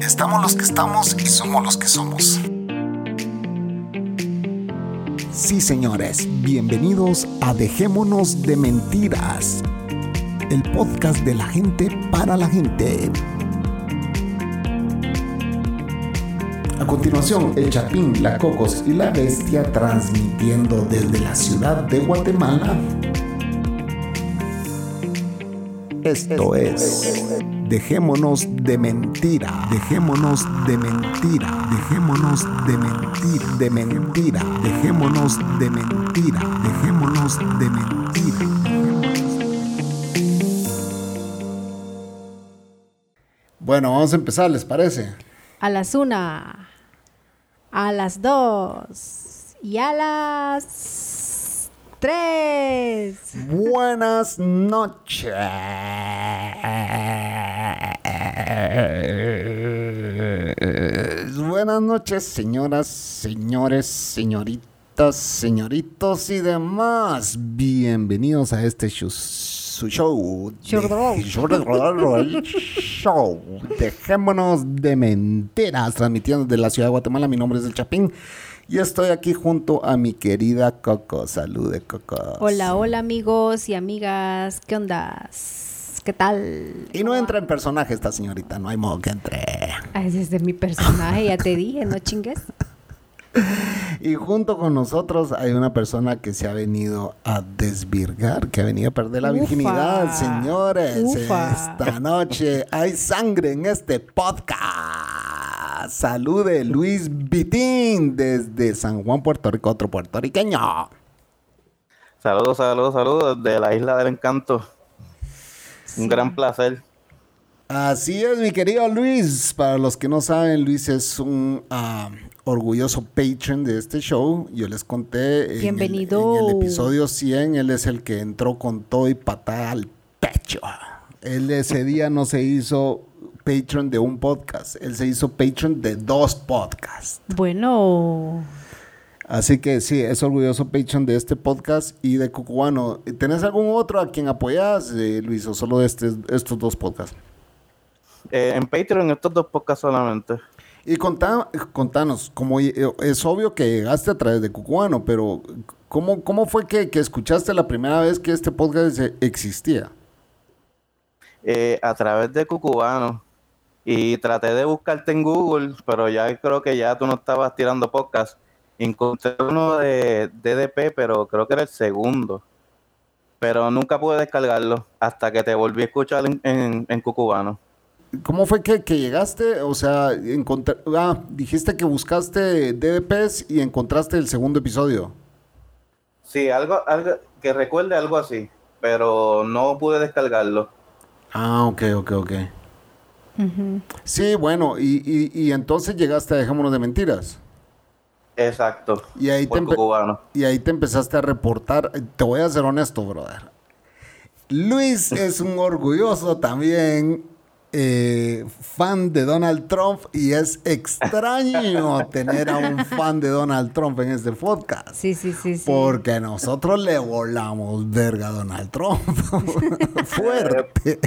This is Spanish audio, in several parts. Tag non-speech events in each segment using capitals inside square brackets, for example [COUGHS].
Estamos los que estamos y somos los que somos. Sí, señores, bienvenidos a Dejémonos de Mentiras, el podcast de la gente para la gente. A continuación, el Chapín, la Cocos y la Bestia transmitiendo desde la ciudad de Guatemala. Esto es Dejémonos de mentira, dejémonos de mentira, dejémonos de mentira, de mentira, dejémonos de mentira, dejémonos de mentira. Bueno, vamos a empezar, ¿les parece? A las una, a las dos y a las tres. Buenas noches. Buenas noches, señoras, señores, señoritas, señoritos y demás. Bienvenidos a este show, su show. de- [LAUGHS] show. Dejémonos de mentiras, transmitiendo desde la ciudad de Guatemala. Mi nombre es El Chapín. Y estoy aquí junto a mi querida Coco. Salude, Coco. Hola, hola amigos y amigas, ¿qué ondas? ¿Qué tal? Y no entra en personaje esta señorita, no hay modo que entre. Ay, ese es de mi personaje, ya te dije, no chingues. Y junto con nosotros hay una persona que se ha venido a desvirgar, que ha venido a perder la Ufa. virginidad, señores. Ufa. Esta noche hay sangre en este podcast. Salude Luis Vitín desde San Juan, Puerto Rico, otro puertorriqueño. Saludos, saludos, saludos de la Isla del Encanto. Un gran placer. Así es, mi querido Luis. Para los que no saben, Luis es un ah, orgulloso patron de este show. Yo les conté en el- Bienvenido. En el, episodio 100, él es el que entró con todo y patada al pecho. Él ese día no se hizo patron de un podcast, él se hizo patron de dos podcasts. Bueno, Así que sí, es orgulloso patron de este podcast y de Cucubano. ¿Tenés algún otro a quien apoyas, eh, Luis, o solo de este- estos dos podcasts? Eh, en Patreon estos dos podcasts solamente. Y contá- contanos, como eh, es obvio que llegaste a través de Cucubano, pero ¿cómo, cómo fue que, que escuchaste la primera vez que este podcast e- existía? Eh, a través de Cucubano. Y traté de buscarte en Google, pero ya creo que ya tú no estabas tirando podcast. Encontré uno de DDP, pero creo que era el segundo. Pero nunca pude descargarlo hasta que te volví a escuchar en, en, en Cucubano. ¿Cómo fue que, que llegaste? O sea, encontré, ah, dijiste que buscaste DDPs y encontraste el segundo episodio. Sí, algo, algo que recuerde algo así, pero no pude descargarlo. Ah, ok, ok, ok. ujú. Sí, bueno, y, y, y entonces llegaste a Dejémonos de Mentiras. Exacto. Y ahí, te por empe- cubano. y ahí te empezaste a reportar. Te voy a ser honesto, brother. Luis es un orgulloso también eh, fan de Donald Trump y es extraño [LAUGHS] tener a un fan de Donald Trump en este podcast. sí, sí, sí, sí. Porque nosotros le volamos verga a Donald Trump. [LAUGHS] [LAUGHS] Fuerte.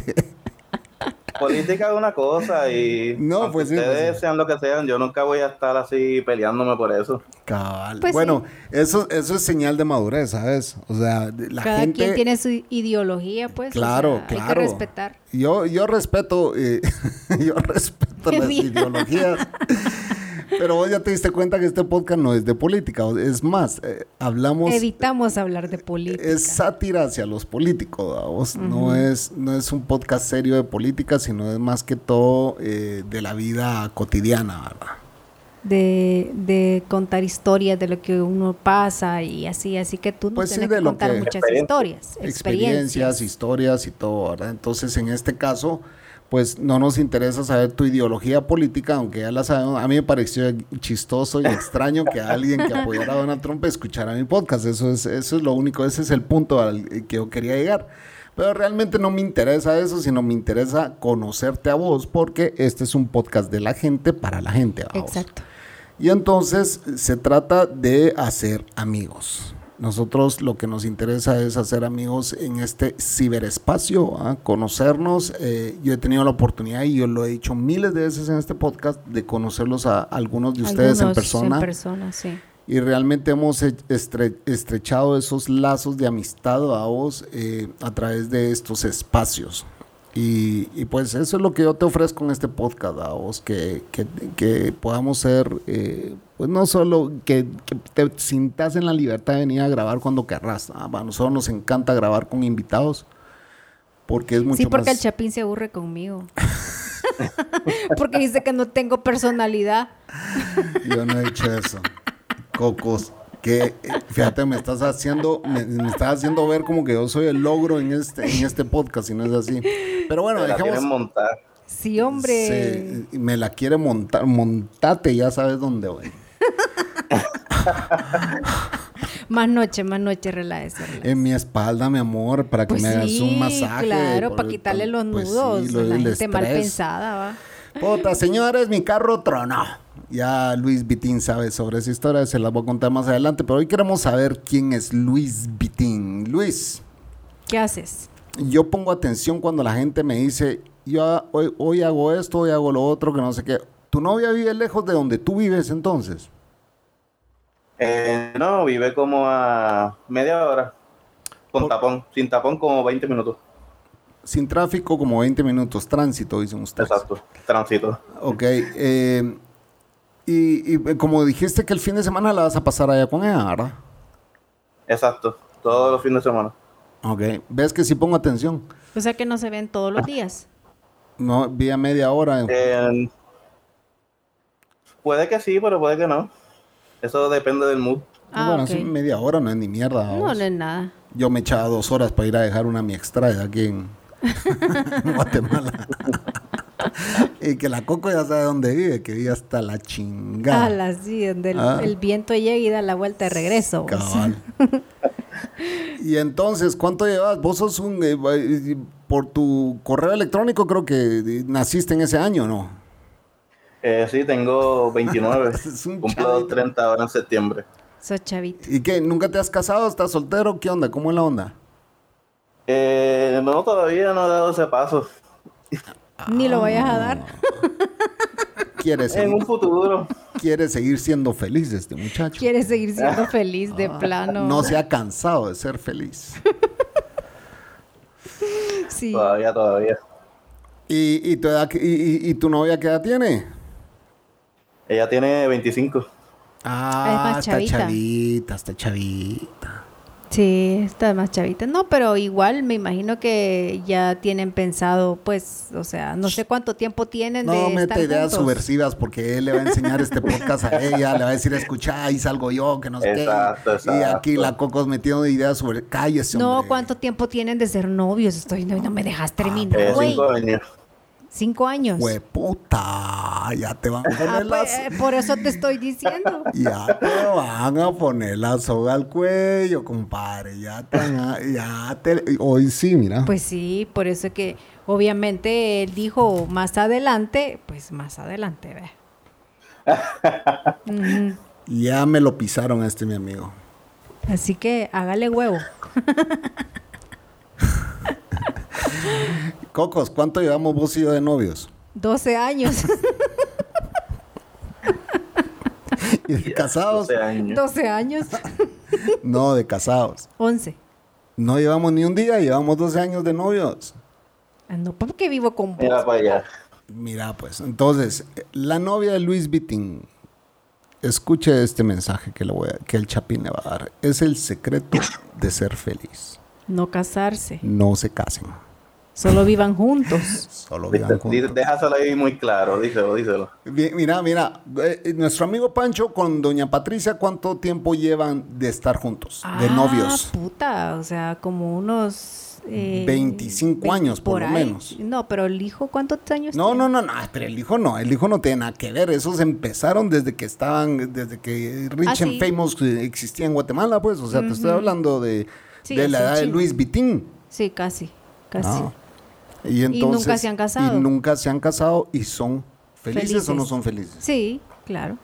Política es una cosa y No, pues sí, ustedes pues sí. sean lo que sean, yo nunca voy a estar así peleándome por eso. Cabal. Pues bueno, eso, eso es señal de madurez, ¿sabes? O sea, la Cada gente... quien tiene su ideología, pues. o Claro, Hay que claro. respetar. Yo, yo respeto, eh, [LAUGHS] yo respeto las ideologías. [LAUGHS] Pero vos ya te diste cuenta que este podcast no es de política. Es más, eh, hablamos... Evitamos hablar de política. Es sátira hacia los políticos, ¿vos? no, es, no es un podcast serio de política, sino es más que todo eh, de la vida cotidiana, ¿verdad? de, de contar historias de lo que uno pasa y así, así que tú nos Pues tienes que contar que- muchas Experiencias. historias, experiencias, historias y todo, ¿verdad? Entonces, en este caso, pues no nos interesa saber tu ideología política, aunque ya la sabemos. A mí me pareció chistoso y [LAUGHS] extraño que alguien que apoyara a Donald Trump escuchara mi podcast. Eso es, eso es lo único, ese es el punto al que yo quería llegar. Pero realmente no me interesa eso, sino me interesa conocerte a vos, porque este es un podcast de la gente para la gente. Exacto. Y entonces se trata de hacer amigos. Nosotros lo que nos interesa es hacer amigos en este ciberespacio, ¿ah? conocernos. Eh, yo he tenido la oportunidad, y yo lo he dicho miles de veces en este podcast, de conocerlos a algunos de ustedes en persona. En persona, sí. Y realmente hemos estre- estrechado esos lazos de amistad a vos eh, a través de estos espacios. Y, y pues eso es lo que yo te ofrezco en este podcast, a vos, que, que, que podamos ser, eh, pues no solo que, que te sintas en la libertad de venir a grabar cuando querrás. A nosotros nos encanta grabar con invitados porque es mucho Sí, porque el más... Chapín se aburre conmigo. [LAUGHS] porque dice que no tengo personalidad. Yo no he dicho eso. Cocos. Que eh, fíjate, me estás haciendo, me, me estás haciendo ver como que yo soy el logro en este, en este podcast y no es así. Pero bueno, la dejemos. quieren montar. Sí, hombre. Sí, me la quiere montar, montate, ya sabes dónde voy. [LAUGHS] Más noche, más noche, relájese. relájese. En mi espalda, mi amor, para que Pues me hagas sí, un masaje. claro, para quitarle los pues sí, nudos lo a la gente mal estrés. pensada, va. Puta, señores, mi carro tronó. Ya Luis Vitín sabe sobre esa historia, se la voy a contar más adelante, pero hoy queremos saber quién es Luis Vitín. Luis, ¿Qué haces? yo pongo atención cuando la gente me dice, yo hoy, hoy hago esto, hoy hago lo otro, que no sé qué. ¿Tu novia vive lejos de donde tú vives entonces? Eh, no, vive como a media hora. Con Por- tapón. Sin tapón como 20 minutos. Sin tráfico, como 20 minutos, tránsito, dicen ustedes. Exacto. Tránsito. Ok. eh, y, y, eh, como dijiste que el fin de semana la vas a pasar allá con ella, ¿verdad? Exacto. Todos los fines de semana. Ok. ¿Ves que sí pongo atención? O sea que no se ven todos los días. No, vi a media hora. Eh, puede que sí, pero puede que no. Eso depende del mood. Ah, bueno, ok. sí, media hora no es ni mierda. No, vamos. no es nada. Yo me echaba dos horas para ir a dejar una mi extraña aquí en, [LAUGHS] [LAUGHS] en Guatemala. Y que la Coco ya sabe dónde vive, que vive hasta la chingada. Ah, la sí, donde el, Ah. el viento llega y da la vuelta de regreso. Cabal. [LAUGHS] y entonces, ¿cuánto llevas? Vos sos un... eh, por tu correo electrónico creo que naciste en ese año, ¿no? Eh, sí, tengo 29. [LAUGHS] Es un Cumplo chavito. 30 ahora en septiembre. Sos chavito. ¿Y qué? ¿Nunca te has casado? ¿Estás soltero? ¿Qué onda? ¿Cómo es la onda? Eh, no, todavía no he dado ese paso. [LAUGHS] Ni lo vayas a dar. [LAUGHS] ¿Quieres En seguir, un futuro. quiere seguir siendo feliz este muchacho? Quieres seguir siendo [LAUGHS] feliz de plano. No se ha cansado de ser feliz. [LAUGHS] Sí. Todavía, todavía. ¿Y, y, tu, edad- y- y- y tu novia qué edad tiene? Ella tiene 25. Ah, más está chavita. chavita, está chavita. Sí, está más chavita. No, pero igual me imagino que ya tienen pensado, pues, o sea, no sé cuánto tiempo tienen No de mete estar ideas juntos. subversivas porque él le va a enseñar este podcast a ella, le va a decir, escucha, ahí salgo yo, que no sé Exacto, qué. Y exacto. aquí la Cocos metiendo ideas sobre, cállese, No, hombre. ¿cuánto tiempo tienen de ser novios? Estoy, no, no me dejas terminar, Eh, güey. Cinco años. Hueputa, ya te van a poner Ah, las... pues, eh, por eso te estoy diciendo. [LAUGHS] Ya te van a poner la soga al cuello, compadre. Ya te van a- ya te... Hoy sí, mira. Pues sí, por eso que obviamente él dijo más adelante, pues más adelante, ve. [LAUGHS] Ujú. Ya me lo pisaron a este mi amigo. Así que hágale huevo. [LAUGHS] Cocos, ¿cuánto llevamos vos y yo de novios? 12 años. [LAUGHS] ¿Y de casados? 12 años. 12 años. No, de casados. 11. No llevamos ni un día, llevamos 12 años de novios. Ah, no, porque vivo con vos. Mira para allá. Mira, pues, entonces, la novia de Luis Vitín, escuche este mensaje que, le voy a- que el Chapín le va a dar. Es el secreto de ser feliz. No casarse. No se casen. Solo vivan juntos. Solo vivan juntos. Déjaselo ahí muy claro, díselo, díselo. Bien, Mira, mira, eh, nuestro amigo Pancho con doña Patricia, ¿cuánto tiempo llevan de estar juntos? de Ah, novios. puta, o sea, como unos... eh, 25 años, por lo ahí. menos. No, pero el hijo, ¿cuántos años No, tiene? no, no, no, pero el hijo no, el hijo no tiene nada que ver, esos empezaron desde que estaban, desde que Rich Ah, and sí. Famous eh, existía en Guatemala, pues, o sea, te estoy hablando de, Sí, de la edad de chingo. Luis Vitín. Sí, casi, casi. Ah. Y, entonces, nunca se han casado. Y nunca se han casado y son felices, o no son felices. Sí, claro.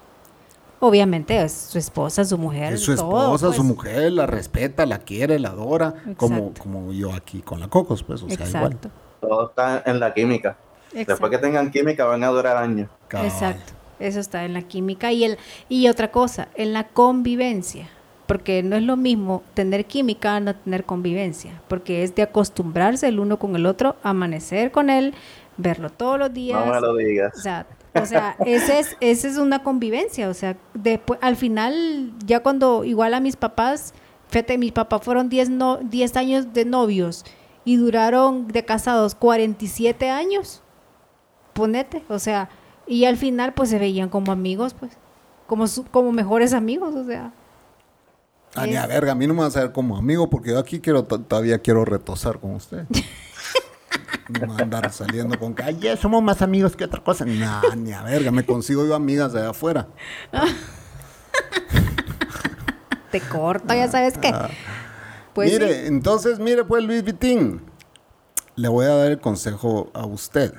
obviamente es su esposa, su mujer. Es su todo, esposa, pues. su mujer, la respeta, la quiere, la adora, como, Exacto. como yo aquí con la Cocos, pues, o sea, igual. Exacto. Todo está en la química. Después que tengan química van a durar años. Cabal. Exacto. Eso está en la química y el y otra cosa, en la convivencia, porque no es lo mismo tener química no tener convivencia, porque es de acostumbrarse el uno con el otro, amanecer con él, verlo todos los días. No me lo digas. O sea, o sea, ese es, ese es una convivencia. O sea, después, al final, ya cuando igual a mis papás, fíjate, mis papás fueron 10 no, 10 años de novios y duraron de casados 47 años. Ponete, o sea, y al final pues se veían como amigos, pues, como, como mejores amigos, o sea. Ah, ni a verga, a mí no me vas a ver como amigo porque yo aquí quiero to- todavía quiero retosar con usted. [LAUGHS] No me a andar saliendo con que, somos más amigos que otra cosa. Nah, ni a verga, me consigo yo amigas de allá afuera. [LAUGHS] Te corto, ya sabes qué. Pues mire, sí. entonces, mire pues Luis Vitín, le voy a dar el consejo a usted.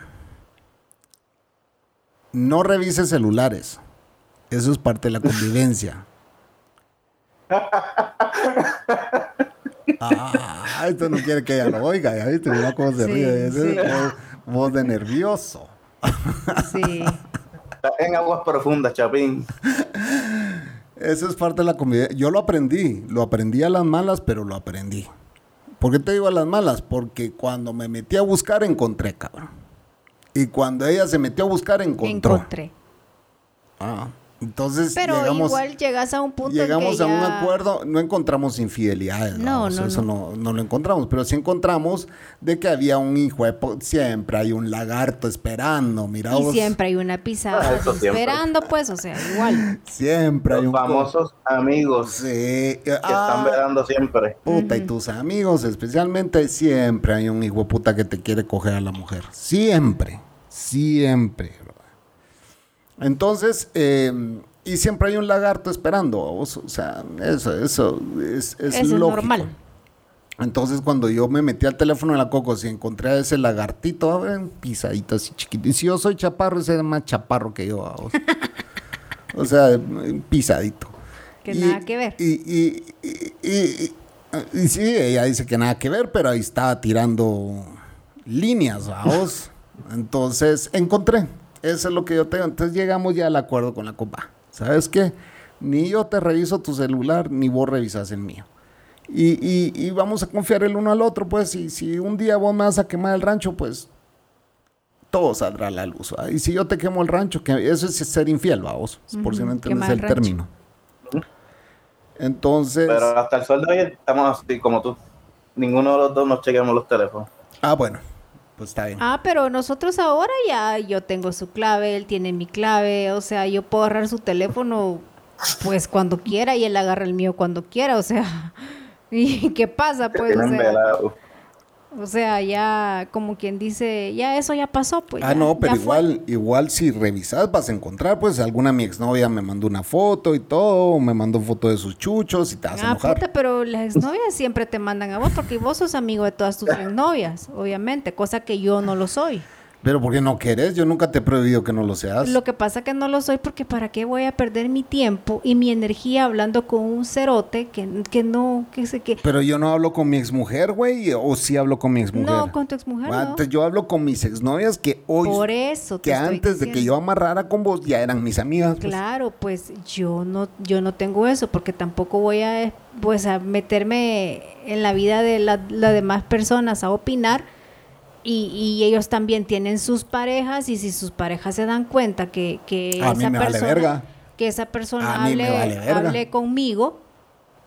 No revise celulares. Eso es parte de la convivencia. Ah, esto no quiere que ella lo oiga, ya viste, mira cómo se Sí, ríe. Ese sí. es voz, voz de nervioso. Sí. Está en aguas profundas, Chapín. Eso es parte de la convivencia. Yo lo aprendí, lo aprendí a las malas, pero lo aprendí. ¿Por qué te digo a las malas? Porque cuando me metí a buscar, encontré, cabrón. Y cuando ella se metió a buscar, encontró. Encontré. Ah, entonces Pero llegamos, igual llegas a un punto en llegamos que a un acuerdo, no encontramos infidelidades, No, no, eso no. No, lo encontramos, pero sí encontramos de que había un hijo de po- siempre hay un lagarto esperando, mira Y siempre hay una Ah, siempre. esperando, pues, o sea, igual. siempre hay un famosos amigos Sí, que ah, están vedando siempre. Puta, y tus amigos, especialmente, siempre hay un hijo de puta que te quiere coger a la mujer. Siempre, siempre. Entonces, eh, y siempre hay un lagarto esperando. vos, O sea, eso, eso es, es Eso es lógico. normal. Entonces, cuando yo me metí al teléfono de la Coco, si encontré a ese lagartito, a ver, pisadito así chiquito. Y si yo soy chaparro, ese es más chaparro que yo. vos. [LAUGHS] o sea, pisadito. Que nada que ver. Y, y, y, y- y- y sí, ella dice que nada que ver, pero ahí estaba tirando líneas, vamos. [LAUGHS] Entonces, encontré. Eso es lo que yo tengo. Entonces llegamos ya al acuerdo con la copa. ¿Sabes qué? Ni yo te reviso tu celular, ni vos revisas el mío. Y, y- y vamos a confiar el uno al otro, pues. Y si un día vos me vas a quemar el rancho, pues todo saldrá a la luz. ¿va? Y si yo te quemo el rancho, que eso es ser infiel, vamos. Por si no entiendes el término. Entonces. Pero hasta el sol de hoy estamos así como tú. Ninguno de los dos nos chequeamos los teléfonos. Ah, bueno, pues está bien. Ah, pero nosotros ahora ya yo tengo su clave, él tiene mi clave, o sea, yo puedo agarrar su teléfono pues cuando quiera y él agarra el mío cuando quiera, o sea, [LAUGHS] ¿y qué pasa? Pues, o sea. O sea, ya como quien dice, ya eso ya pasó, pues. ah, ya- no, pero fue. igual, igual si revisas vas a encontrar, pues alguna mi exnovia me mandó una foto y todo, me mandó foto de sus chuchos y te vas a Ah, enojar. puta, pero las exnovias siempre te mandan a vos porque vos sos amigo de todas tus exnovias, obviamente, cosa que yo no lo soy. Pero ¿por qué no querés? Yo nunca te he prohibido que no lo seas. Lo que pasa que no lo soy porque para qué voy a perder mi tiempo y mi energía hablando con un cerote que, que no, que sé que... Pero yo no hablo con mi exmujer, güey, o sí hablo con mi exmujer. No, con tu exmujer Ah, no. yo hablo con mis exnovias que hoy, Por eso te que estoy antes de que diciendo. yo amarrara con vos, ya eran mis amigas. pues. Claro, pues yo no, yo no tengo eso porque tampoco voy a, pues, a meterme en la vida de la- las demás personas a opinar y, y ellos también tienen sus parejas y si sus parejas se dan cuenta que, que A mí esa vale persona, verga. que esa persona A hable, vale hable conmigo,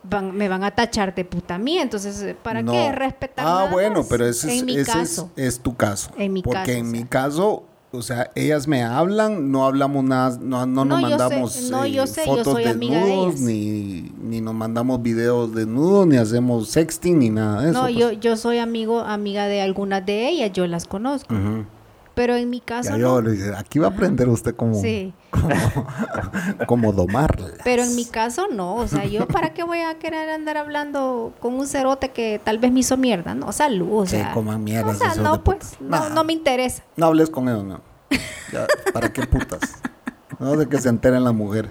van- me van a tachar de puta mí, entonces ¿para No. qué respetar? Ah, nada bueno, más? pero ese, es, ese es- tu caso. En mi Porque caso, en o mi caso, o sea, ellas me hablan, no hablamos nada, no, no nos yo sé, mandamos no, eh, yo sé, yo fotos de desnudos, ellas. ni, ni nos mandamos videos desnudos, ni hacemos sexting, ni nada de eso. no, pues. yo, yo soy amigo, amiga de algunas de ellas, yo las conozco. Ujú. Pero en mi caso Ya no. yo le dije, aquí va a aprender usted cómo, Sí. cómo, [LAUGHS] cómo domarlas. Pero en mi caso no, o sea, yo para qué voy a querer andar hablando con un cerote que tal vez me hizo mierda, ¿no? Salud, o sea. coman mierda O sea, no, de pues, no, no me interesa. No hables con ellos, no. Ya, ¿Para qué putas? No sé que se enteren las mujeres.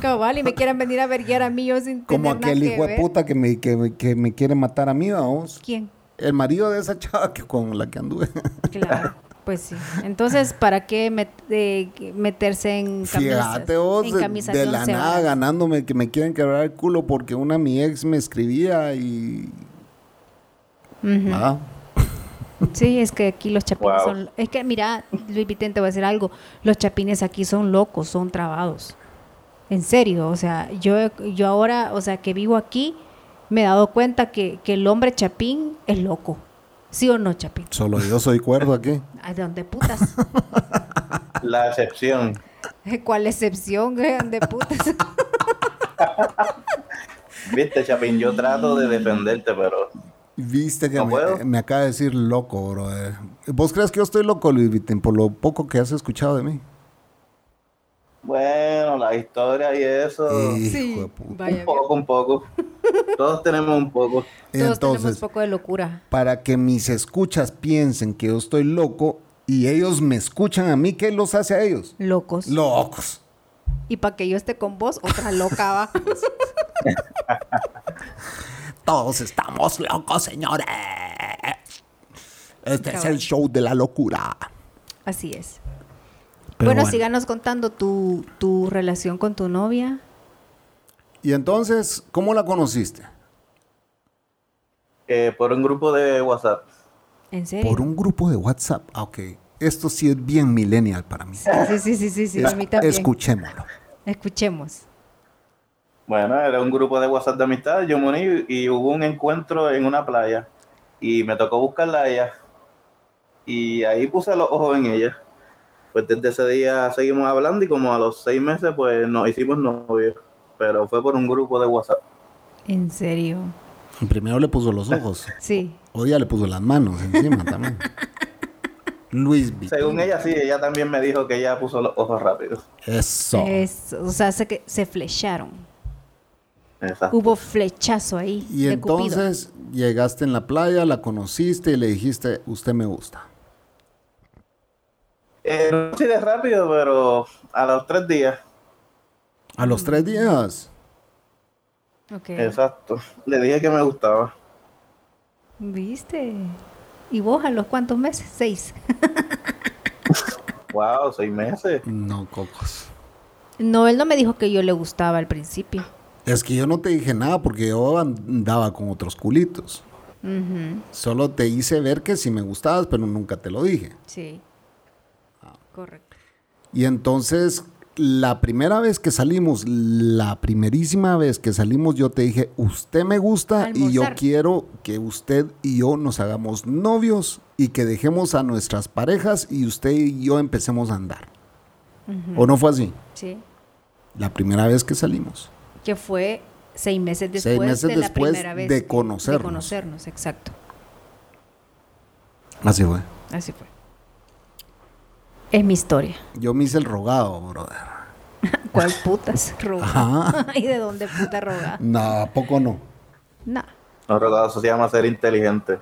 Cabal, y me quieren venir a verguiar a mí yo sin Como tener aquel que hijo de puta que me, que, que me quiere matar a mí, vamos. ¿Quién? El marido de esa chava que con la que anduve. Claro, pues sí. Entonces, [LAUGHS] ¿para qué met- eh, meterse en camisas? Fíjate vos, en de, camisas de de la nada horas? ganándome que me quieren quebrar el culo porque una mi ex me escribía y... Ah, Sí, es que aquí los chapines Wow. son... Es que, mira, Luis Vicente, te voy a decir algo. Los chapines aquí son locos, son trabados. En serio, o sea, yo, yo ahora, o sea, que vivo aquí, me he dado cuenta que, que el hombre chapín es loco. ¿Sí o no, chapín? solo yo soy cuerdo aquí. [LAUGHS] Ay, ¿De dónde putas? La excepción. ¿Cuál excepción? ¿De dónde putas? [LAUGHS] Viste, Chapín, yo trato de defenderte, pero Viste que No me, acaba de decir loco, bro. ¿Vos crees que yo estoy loco, Luis Vitín, por lo poco que has escuchado de mí? bueno, la historia y eso. Hijo de puta. vaya. un poco, un poco. Todos tenemos un poco. Todos tenemos Entonces, poco de locura. para que mis escuchas piensen que yo estoy loco y ellos me escuchan a mí, ¿qué los hace a ellos? Locos. Locos. y para que yo esté con vos, otra loca va. [LAUGHS] Todos estamos locos, señores. Este es el show de la locura. Así es. Pero bueno, bueno. síganos contando tu, tu relación con tu novia. Y entonces, ¿cómo la conociste? Eh, por un grupo de WhatsApp. ¿En serio? Por un grupo de WhatsApp. Ah, ok. Esto sí es bien millennial para mí. Sí, sí, sí, sí, sí, Es- a mí también. Escuchémoslo. Escuchemos. Bueno, era un grupo de WhatsApp de amistad, yo me uní y hubo un encuentro en una playa y me tocó buscarla a ella y ahí puse los ojos en ella. Pues desde ese día seguimos hablando y como a los seis meses pues nos hicimos novios, pero fue por un grupo de WhatsApp. ¿En serio? Primero le puso los ojos. [LAUGHS] Sí. O ya le puso las manos encima también. Luis Vitín. Según ella sí, ella también me dijo que ella puso los ojos rápidos. Eso. Es- o sea, se, que se flecharon. Exacto. Hubo flechazo ahí. Y de Cupido. entonces llegaste en la playa, la conociste y le dijiste, usted me gusta. Eh, no así de rápido, pero a los tres días. A los tres días. Ok. Exacto. Le dije que me gustaba. ¿Viste? ¿Y vos a los cuántos meses? Seis. [LAUGHS] Wow, seis meses. No, cocos. No, él no me dijo que yo le gustaba al principio. Es que yo no te dije nada porque yo andaba con otros culitos. Solo te hice ver que sí me gustabas, pero nunca te lo dije. Sí. Correcto. Y entonces, la primera vez que salimos, la primerísima vez que salimos, yo te dije, usted me gusta y yo quiero que usted y yo nos hagamos novios y que dejemos a nuestras parejas y usted y yo empecemos a andar. ¿O no fue así? Sí. La primera vez que salimos. Que fue seis meses después Seis meses de la después primera vez. de conocernos. De conocernos, exacto. Así fue. Así fue. Es mi historia. Yo me hice el rogado, brother. [LAUGHS] ¿Cuál putas [LAUGHS] roga? Ajá. ¿Y de dónde puta roga? No, ¿a poco no? No. No, rogado, eso se llama ser inteligente.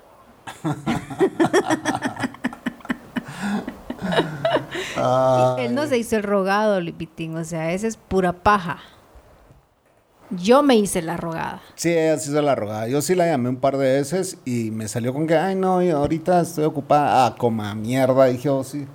Él no se hizo el rogado, Lipitín. O sea, esa es pura paja. Yo me hice la rogada. Sí, ella se la rogada. Yo sí la llamé un par de veces y me salió con que, ay, no, yo ahorita estoy ocupada. Ah, coma mierda. Dije, oh, sí.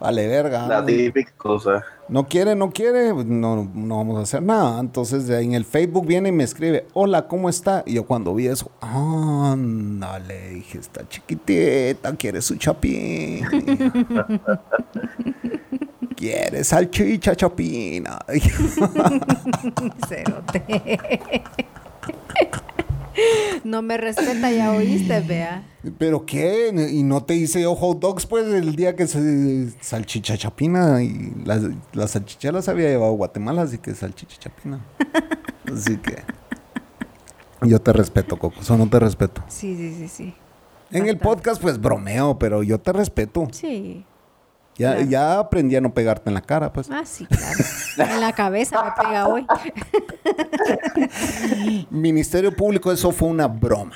Vale, verga. La típica cosa. No quiere, no quiere, no, no vamos a hacer nada. Entonces en el Facebook viene y me escribe, hola, ¿cómo está? Y yo cuando vi eso, ándale, dije, está chiquitita, quiere su chapín. [LAUGHS] quiere salchicha chapina. [LAUGHS] [LAUGHS] Cerote. No me respeta, ya oíste, vea. ¿Pero qué? ¿Y no te hice yo hot dogs, pues, el día que se salchicha chapina? Y las, las salchichas las había llevado a Guatemala, así que salchicha chapina. [LAUGHS] Así que... Yo te respeto, Coco, eso no te respeto. Sí, sí, sí, sí. En el podcast, pues, bromeo, pero yo te respeto. Sí. Ya, Claro. ya aprendí a no pegarte en la cara, pues. Ah, sí, claro. En la cabeza me pega hoy. [LAUGHS] Ministerio Público, eso fue una broma.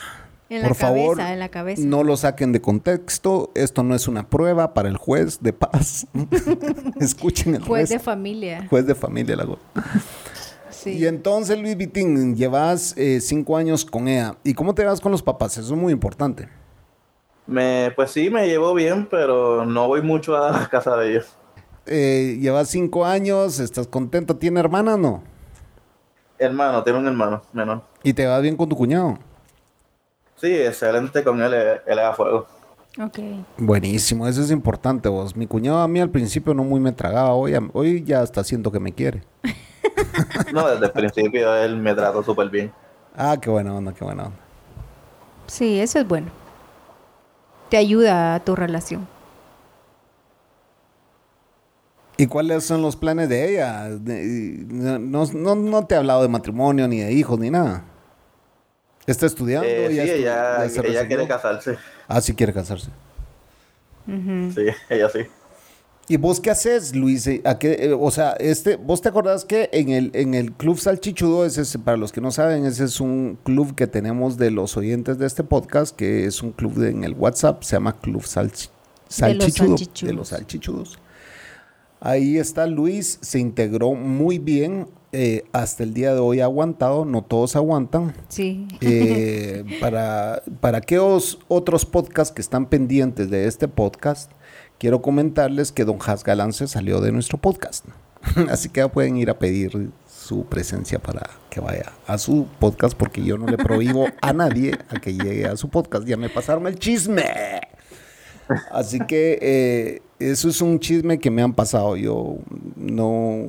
En la Por favor, cabeza, en la cabeza. no lo saquen de contexto. Esto no es una prueba para el juez de paz. [LAUGHS] Escuchen el Juez de resto. familia. Juez de familia. La... Sí. Y entonces, Luis Vitín, llevas eh, cinco años con ella. ¿Y cómo te vas con los papás? Eso es muy importante. Me, pues sí, me llevo bien, pero no voy mucho a la casa de ellos. Eh, llevas cinco años, estás contento. ¿Tiene hermana o no? Hermano, tiene un hermano menor. ¿Y te vas bien con tu cuñado? Sí, excelente con él, él es a fuego. Ok. Buenísimo, eso es importante vos. Mi cuñado a mí al principio no muy me tragaba, hoy, hoy ya está siento que me quiere. [LAUGHS] No, desde el principio él me trató súper bien. Ah, qué buena onda, qué buena onda. Sí, eso es bueno. Te ayuda a tu relación. ¿Y cuáles son los planes de ella? No, no, no te he hablado de matrimonio, ni de hijos, ni nada. ¿Está estudiando? Eh, sí, ¿Ya estu- ella, ya ella quiere casarse. Ah, sí quiere casarse. Sí, ella sí. ¿Y vos qué haces, Luis? Eh, ¿A qué, eh, o sea, este, ¿vos te acordás que en el, en el Club Salchichudo, ese es, para los que no saben, ese es un club que tenemos de los oyentes de este podcast, que es un club de- en el WhatsApp, se llama Club Salchi- Salchichudo, de salchichudos. los salchichudos. Ahí está Luis, se integró muy bien, eh, hasta el día de hoy ha aguantado, no todos aguantan. Sí. Eh, [LAUGHS] para, para aquellos otros podcasts que están pendientes de este podcast, quiero comentarles que Don Has Galán se salió de nuestro podcast. [LAUGHS] Así que pueden ir a pedir su presencia para que vaya a su podcast, porque yo no le prohíbo a nadie a que llegue a su podcast. Ya me pasaron el chisme. Así que eh, eso es un chisme que me han pasado. Yo no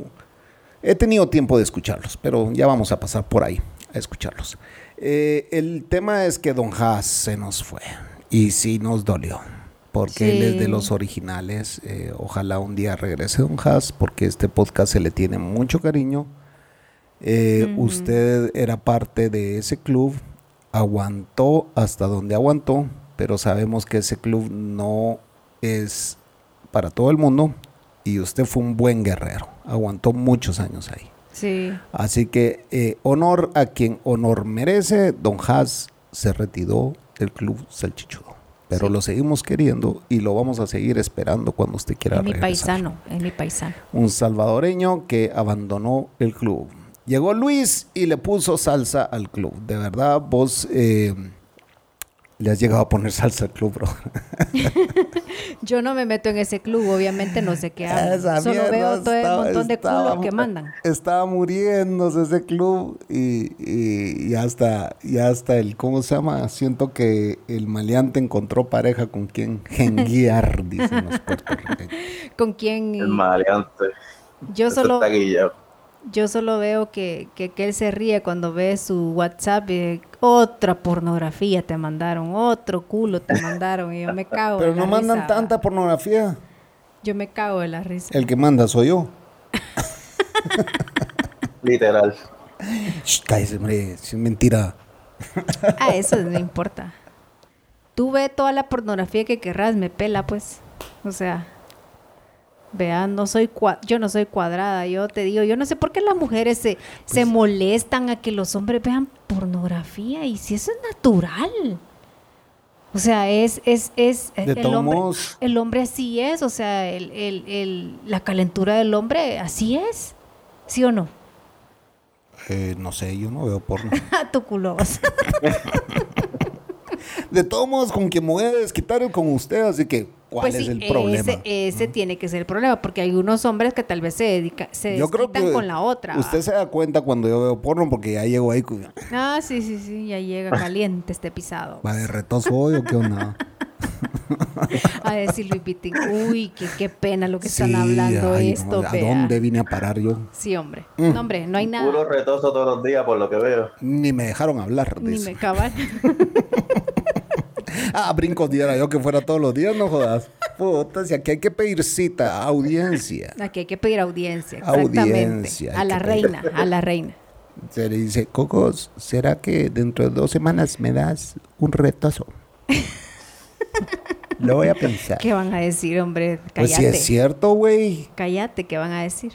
he tenido tiempo de escucharlos, pero ya vamos a pasar por ahí a escucharlos. Eh, el tema es que Don Haas se nos fue y sí nos dolió. Porque él es de los originales. eh, ojalá un día regrese Don Haas, porque este podcast se le tiene mucho cariño. Eh. Usted era parte de ese club, aguantó hasta donde aguantó, pero sabemos que ese club no es para todo el mundo y usted fue un buen guerrero, aguantó muchos años ahí. Sí. Así que eh, honor a quien honor merece, Don Haas se retiró del club Salchichudo. Pero Sí. lo seguimos queriendo y lo vamos a seguir esperando cuando usted quiera Es mi paisano, es mi paisano. un salvadoreño que abandonó el club. Llegó Luis y le puso salsa al club. De verdad, vos eh, le has llegado a poner salsa al club, bro. [LAUGHS] Yo no me meto en ese club, obviamente no sé qué hago. Esa Solo mierda veo todo el montón de estaba- culos que mandan. Estaba muriéndose ese club y, y, y hasta, y hasta el, ¿cómo se llama? Siento que el maleante encontró pareja con quien jenguear, dicen los [LAUGHS] puertorriqueños. ¿Con quién? El maleante. Yo solo, está guillado. Yo solo veo que, que, que él se ríe cuando ve su WhatsApp y otra pornografía te mandaron, otro culo te [LAUGHS] mandaron y yo me cago. Pero de no la mandan risa. tanta pornografía. Yo me cago de la risa. El que manda soy yo. [LAUGHS] Literal. Shh, cállese, hombre, es mentira. Ah, eso no importa. Tú ve toda la pornografía que querrás, me pela, pues. O sea, vean, no soy yo no soy cuadrada. Yo te digo, yo no sé por qué las mujeres se, se Pues molestan a que los hombres vean pornografía y si eso es natural. O sea, es, es, es De el hombre, modos- el hombre así es, o sea, el, el- el- la calentura del hombre así es, ¿sí o no? Eh, no sé, yo no veo porno. [LAUGHS] tu culo. [LAUGHS] De todos modos, con quien me voy a desquitar es con usted, así que, ¿cuál Pues es sí, el problema? Ese, ese tiene que ser el problema, porque hay unos hombres que tal vez se dedican, se Yo creo desquitan que con la otra. ¿va? usted se da cuenta cuando yo veo porno porque ya llego ahí, cu- Ah, sí, sí, sí, ya llega caliente este pisado. va de retoso hoy o qué onda. [LAUGHS] A decir Luis Pitín, uy, qué, qué pena lo que Sí, están hablando ay, esto, no, ¿A vea. dónde vine a parar yo? Sí, hombre. Mm. No, hombre, no hay nada. Puro retoso todos los días, por lo que veo. Ni me dejaron hablar. Ni dice. me cabal. [LAUGHS] [LAUGHS] Ah, brincos diera yo que fuera todos los días, no jodas. Puta, si aquí hay que pedir cita, audiencia. Aquí hay que pedir audiencia, exactamente. Audiencia, a la pedir. reina, a la reina. Se le dice, Cocos, ¿será que dentro de dos semanas me das un retoso? [LAUGHS] Lo voy a pensar. ¿Qué van a decir, hombre? Pues Cállate. si es cierto, güey. Cállate, ¿qué van a decir?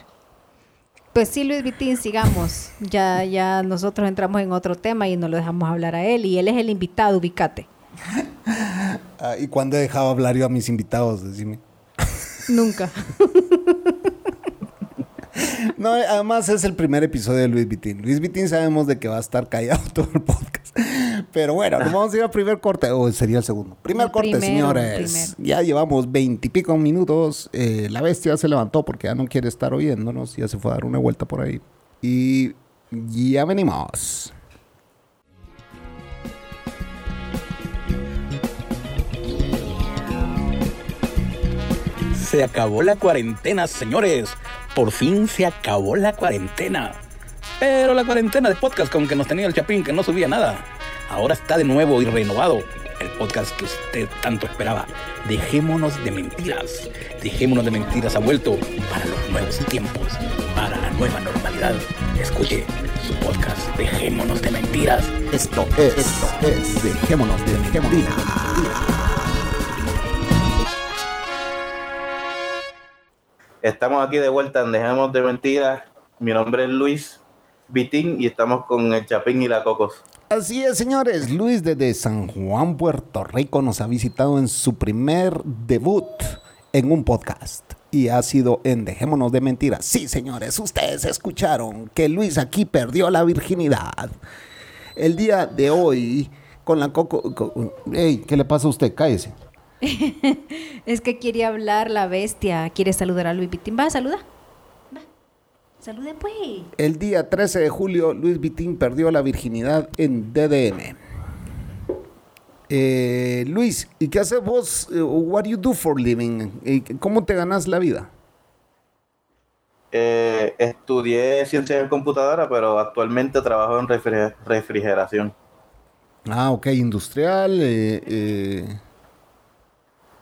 Pues sí, Luis Vitín, sigamos. Ya, ya nosotros entramos en otro tema y nos lo dejamos hablar a él. Y él es el invitado, ubicate. [LAUGHS] Ah, ¿Y cuándo he dejado hablar yo a mis invitados? Decime. Nunca. [LAUGHS] No, además es el primer episodio de Luis Vitín. Luis Vitín sabemos de que va a estar callado [LAUGHS] todo el podcast. Pero bueno, nos vamos a ir al primer corte. O sería el segundo. Primer El corte, primero, señores. Ya llevamos veintipico minutos. Eh, la bestia se levantó porque ya no quiere estar oyéndonos. Ya se fue a dar una vuelta por ahí. Y ya venimos. Se acabó la cuarentena, señores. Por fin se acabó la cuarentena. Pero la cuarentena de podcast con que nos tenía el Chapín que no subía nada. Ahora está de nuevo y renovado. El podcast que usted tanto esperaba. Dejémonos de mentiras. Dejémonos de mentiras ha vuelto para los nuevos tiempos. Para la nueva normalidad. Escuche su podcast. Dejémonos de mentiras. Esto es, esto es, dejémonos de mentiras. Estamos aquí de vuelta en Dejemos de Mentiras. Mi nombre es Luis Vitín y estamos con el Chapín y la Cocos. Así es, señores. Luis desde San Juan, Puerto Rico, nos ha visitado en su primer debut en un podcast. Y ha sido en Dejémonos de Mentiras. Sí, señores, ustedes escucharon que Luis aquí perdió la virginidad. El día de hoy, con la coco... co- ¿qué le pasa a usted? Cállese. [LAUGHS] Es que quiere hablar la bestia. Quiere saludar a Luis Vitín. Va, saluda. Va. Salude, pues. El día 13 de julio, Luis Vitín perdió la virginidad en DDN. Eh, Luis, ¿y qué haces vos? Eh, what do you do for living? ¿Cómo te ganas la vida? Eh, estudié ciencias de computadora, pero actualmente trabajo en refri- refrigeración. Ah, ok, industrial eh, eh,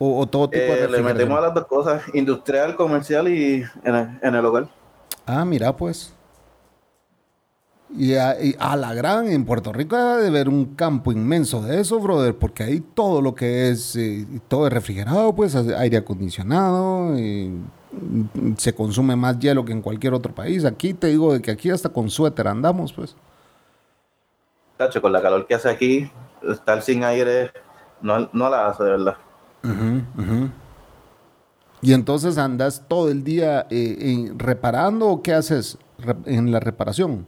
o, o todo tipo de Eh, le refrigeración. metemos a las dos cosas, industrial, comercial y en el, en el hogar. Ah, mira, pues. Y a, y a la gran, en Puerto Rico debe de haber un campo inmenso de eso, brother, porque ahí todo lo que es, eh, todo es refrigerado, pues, aire acondicionado, se consume más hielo que en cualquier otro país. Aquí te digo de que aquí hasta con suéter andamos, pues. Tacho, con la calor que hace aquí, estar sin aire no, no la hace, de verdad. Ujú, ujú. Y entonces andas todo el día eh, en- reparando o qué haces en la reparación?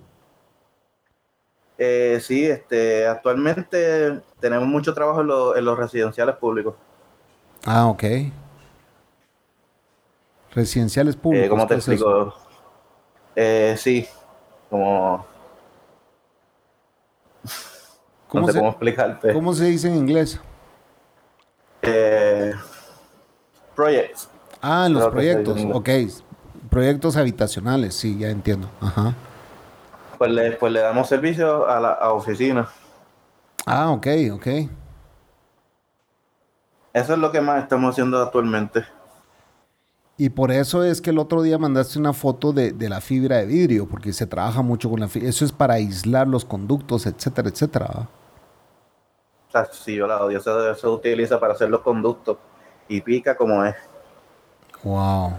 Eh, sí, este, actualmente tenemos mucho trabajo en, lo- en los residenciales públicos. Ah, ok. Residenciales públicos. Eh, ¿Cómo te ¿qué es explico? Eh, sí, como... ¿Cómo, no sé se, cómo explicarte. cómo se dice en inglés? Eh, projects. Ah, en los se proyectos. Ok. Proyectos habitacionales, sí, ya entiendo. Ajá. Pues le, pues le damos servicio a la a oficina. Ah, ok, ok. Eso es lo que más estamos haciendo actualmente. Y por eso es que el otro día mandaste una foto de, de la fibra de vidrio, porque se trabaja mucho con la fibra. Eso es para aislar los conductos, etcétera, etcétera. ¿va? O sea, sí, yo la odio. Eso se utiliza para hacer los conductos. Y pica como es. Wow.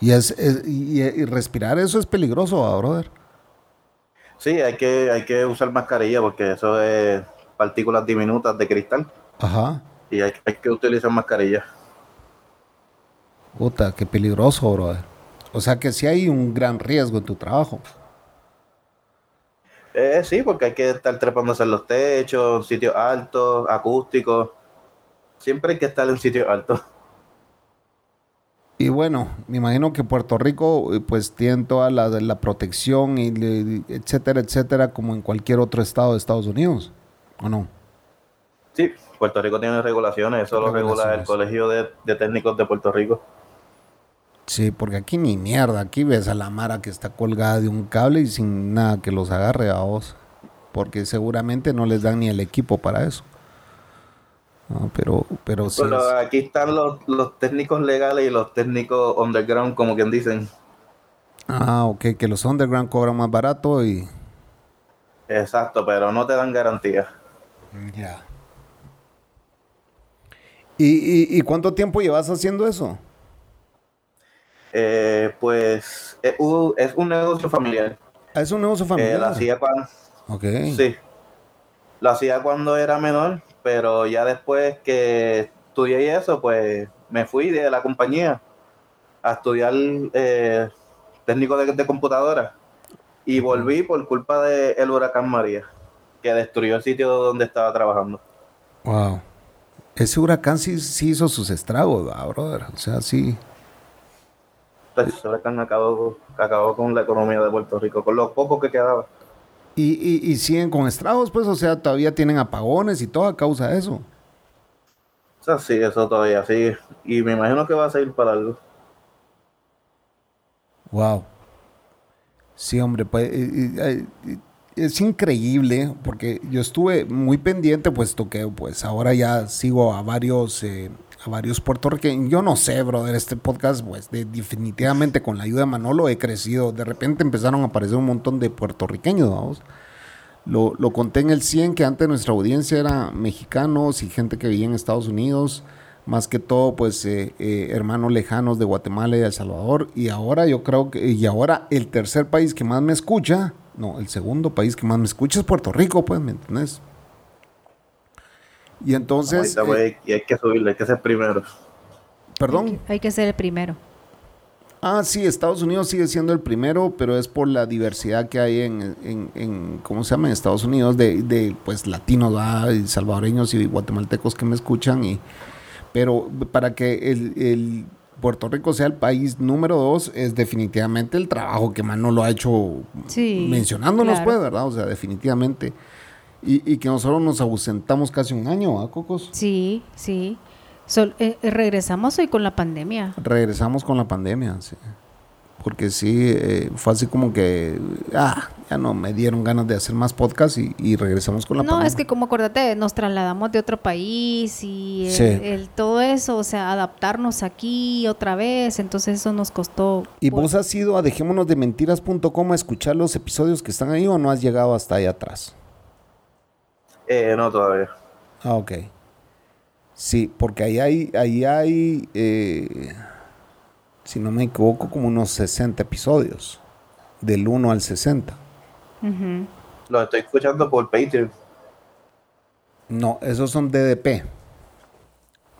Y, es, es- y, y respirar eso es peligroso, ¿va, brother. Sí, hay que, hay que usar mascarilla porque eso es partículas diminutas de cristal. Ajá. Y hay, hay que utilizar mascarilla. Puta, qué peligroso, brother. O sea que sí hay un gran riesgo en tu trabajo. Eh, sí, porque hay que estar trepándose en los techos, sitios altos, acústicos. Siempre hay que estar en sitios altos. Y bueno, me imagino que Puerto Rico eh, pues tiene toda la, la protección y etcétera, etcétera, como en cualquier otro estado de Estados Unidos, ¿o no? Sí, Puerto Rico tiene regulaciones, eso lo regula el. Colegio de, de Técnicos de Puerto Rico. Sí, porque aquí ni mierda, aquí ves a la Mara que está colgada de un cable y sin nada que los agarre a vos, porque seguramente no les dan ni el equipo para eso. Pero, pero sí. Es- aquí están los, los técnicos legales y los técnicos underground, como quien dicen. Ah, ok, que los underground cobran más barato y... Exacto, pero no te dan garantía. Ya. ¿Y, y, y cuánto tiempo llevas haciendo eso? Eh, pues eh, es un negocio familiar. Ah, Es un negocio Eh, familiar. lo hacía cuando, Ok. sí, lo hacía cuando era menor, pero ya después que estudié eso, pues me fui de la compañía a estudiar eh, técnico de, de computadora y volví por culpa del huracán María, que destruyó el sitio donde estaba trabajando. Wow. Ese huracán sí, sí hizo sus estragos, ¿verdad, brother. O sea, sí. Pues, ese huracán acabó, acabó con la economía de Puerto Rico, con lo poco que quedaba. Y, y, y siguen con estragos, pues, o sea, todavía tienen apagones y todo a causa de eso. O sea, sí, eso todavía sigue. Y me imagino que va a seguir para algo. Wow. Sí, hombre, pues es increíble porque yo estuve muy pendiente, puesto que pues ahora ya sigo a varios eh, a varios puertorriqueños. Yo no sé, brother, este podcast, pues de- definitivamente con la ayuda de Manolo he crecido. De repente empezaron a aparecer un montón de puertorriqueños, vamos. Lo, lo conté en el 100 que antes nuestra audiencia era mexicanos y gente que vivía en Estados Unidos, más que todo pues eh, eh, hermanos lejanos de Guatemala y El Salvador. Y ahora yo creo que, y ahora el tercer país que más me escucha, no, el segundo país que más me escucha es Puerto Rico, pues, ¿me entendés? Y entonces, Ahorita, eh, y hay que subirle, hay que ser primero. perdón. Hay que ser el primero. Ah, sí, Estados Unidos sigue siendo el primero, pero es por la diversidad que hay en, en, en- ¿cómo se llama? En Estados Unidos de, de pues latinos, salvadoreños y guatemaltecos que me escuchan. Y, pero para que el, el Puerto Rico sea el país número dos es definitivamente el trabajo que Manolo ha hecho Sí, mencionándonos, claro. pues, ¿verdad? O sea, definitivamente. Y, y que nosotros nos ausentamos casi un año, ¿ah, Cocos? Sí, sí. Sol- eh, eh, regresamos hoy con la pandemia. Regresamos con la pandemia, sí. Porque sí, eh, fue así como que, ah, ya no me dieron ganas de hacer más podcast y, y regresamos con la No, pandemia. es que como acuérdate, nos trasladamos de otro país y el, Sí. el- todo eso, o sea, adaptarnos aquí otra vez, entonces eso nos costó. ¿Y vos has ido a dejémonosdementiras.com a escuchar los episodios que están ahí o no has llegado hasta ahí atrás? Eh, no, todavía. Ah, ok. Sí, porque ahí hay, ahí hay eh, si no me equivoco, como unos 60 episodios, del 1 al 60. ujú. Lo estoy escuchando por Patreon. No, esos son DDP.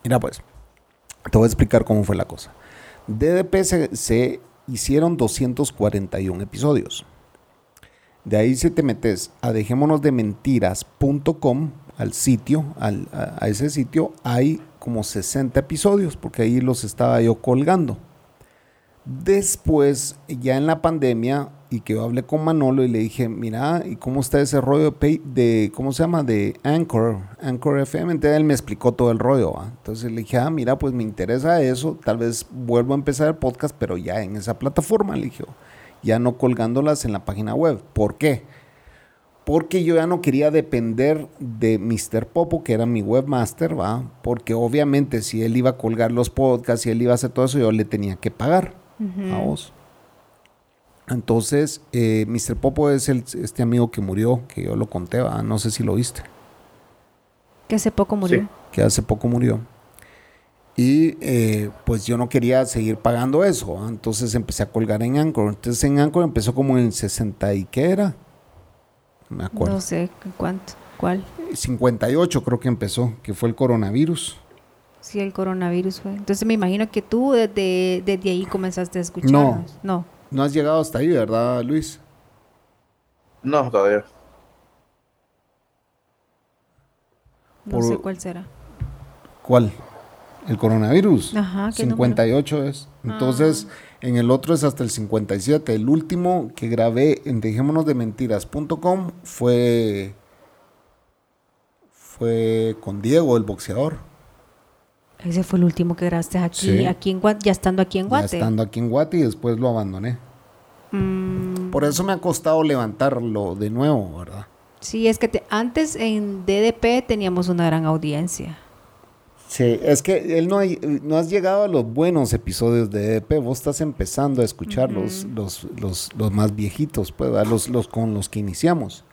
Mira pues, te voy a explicar cómo fue la cosa. DDP se, se hicieron 241 episodios. De ahí si te metes a dejémonosdementiras.com, al sitio, al- a, a ese sitio, hay como 60 episodios, porque ahí los estaba yo colgando. Después, ya en la pandemia, y que yo hablé con Manolo y le dije, mira, ¿y cómo está ese rollo de, de ¿cómo se llama? De Anchor, Anchor FM. Entonces él me explicó todo el rollo. ¿va? Entonces le dije, ah, mira, pues me interesa eso. Tal vez vuelvo a empezar el podcast, pero ya en esa plataforma, le dije, ya no colgándolas en la página web. ¿Por qué? Porque yo ya no quería depender de Mr. Popo, que era mi webmaster, ¿va? Porque obviamente si él iba a colgar los podcasts y él iba a hacer todo eso, yo le tenía que pagar a vos. Entonces, eh, Mr. Popo es el, este amigo que murió, que yo lo conté, ¿va? no sé si lo viste, Que hace poco murió. Sí. que hace poco murió. Y eh, pues yo no quería seguir pagando eso, entonces empecé a colgar en Anchor. Entonces en Anchor empezó como en el 60 y qué era, no me acuerdo. No sé cuánto, cuál. 58 creo que empezó, que fue el coronavirus. Sí, el coronavirus fue. Entonces me imagino que tú desde, desde ahí comenzaste a escucharnos. No. No has llegado hasta ahí, ¿verdad, Luis? No, todavía. No, Por- sé cuál será. ¿Cuál? El coronavirus. Ajá, ¿qué 58 es. Entonces, en el otro es hasta el 57. El último que grabé en dejémonosdementiras.com fue fue con Diego, el boxeador. Ese fue el último que grabaste aquí, Sí. aquí en Guate, ya estando aquí en Ya Guate. estando aquí en Guate y después lo abandoné. Mm, Por eso me ha costado levantarlo de nuevo, ¿verdad? sí, es que te- antes en DDP teníamos una gran audiencia. Sí, es que él no, hay- no has llegado a los buenos episodios de EDP, vos estás empezando a escuchar los, los, los, los más viejitos, pues, los, los con los que iniciamos.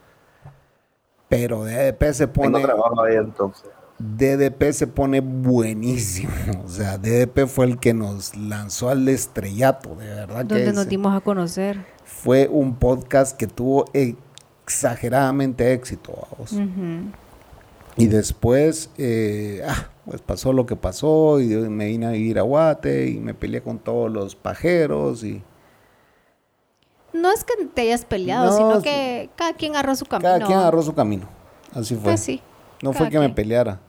Pero de EDP se Tengo pone... trabajo ahí entonces. DDP se pone buenísimo. [LAUGHS] O sea, DDP fue el que nos lanzó al estrellato, de verdad. que Donde nos dimos a conocer. Fue un podcast que tuvo exageradamente éxito. vamos. Y después, eh, ah, pues pasó lo que pasó y me vine a vivir a Guate y me peleé con todos los pajeros y No es que te hayas peleado, No, sino que cada quien agarró su camino. cada quien agarró su camino. Así fue. Pues sí. No fue que me peleara.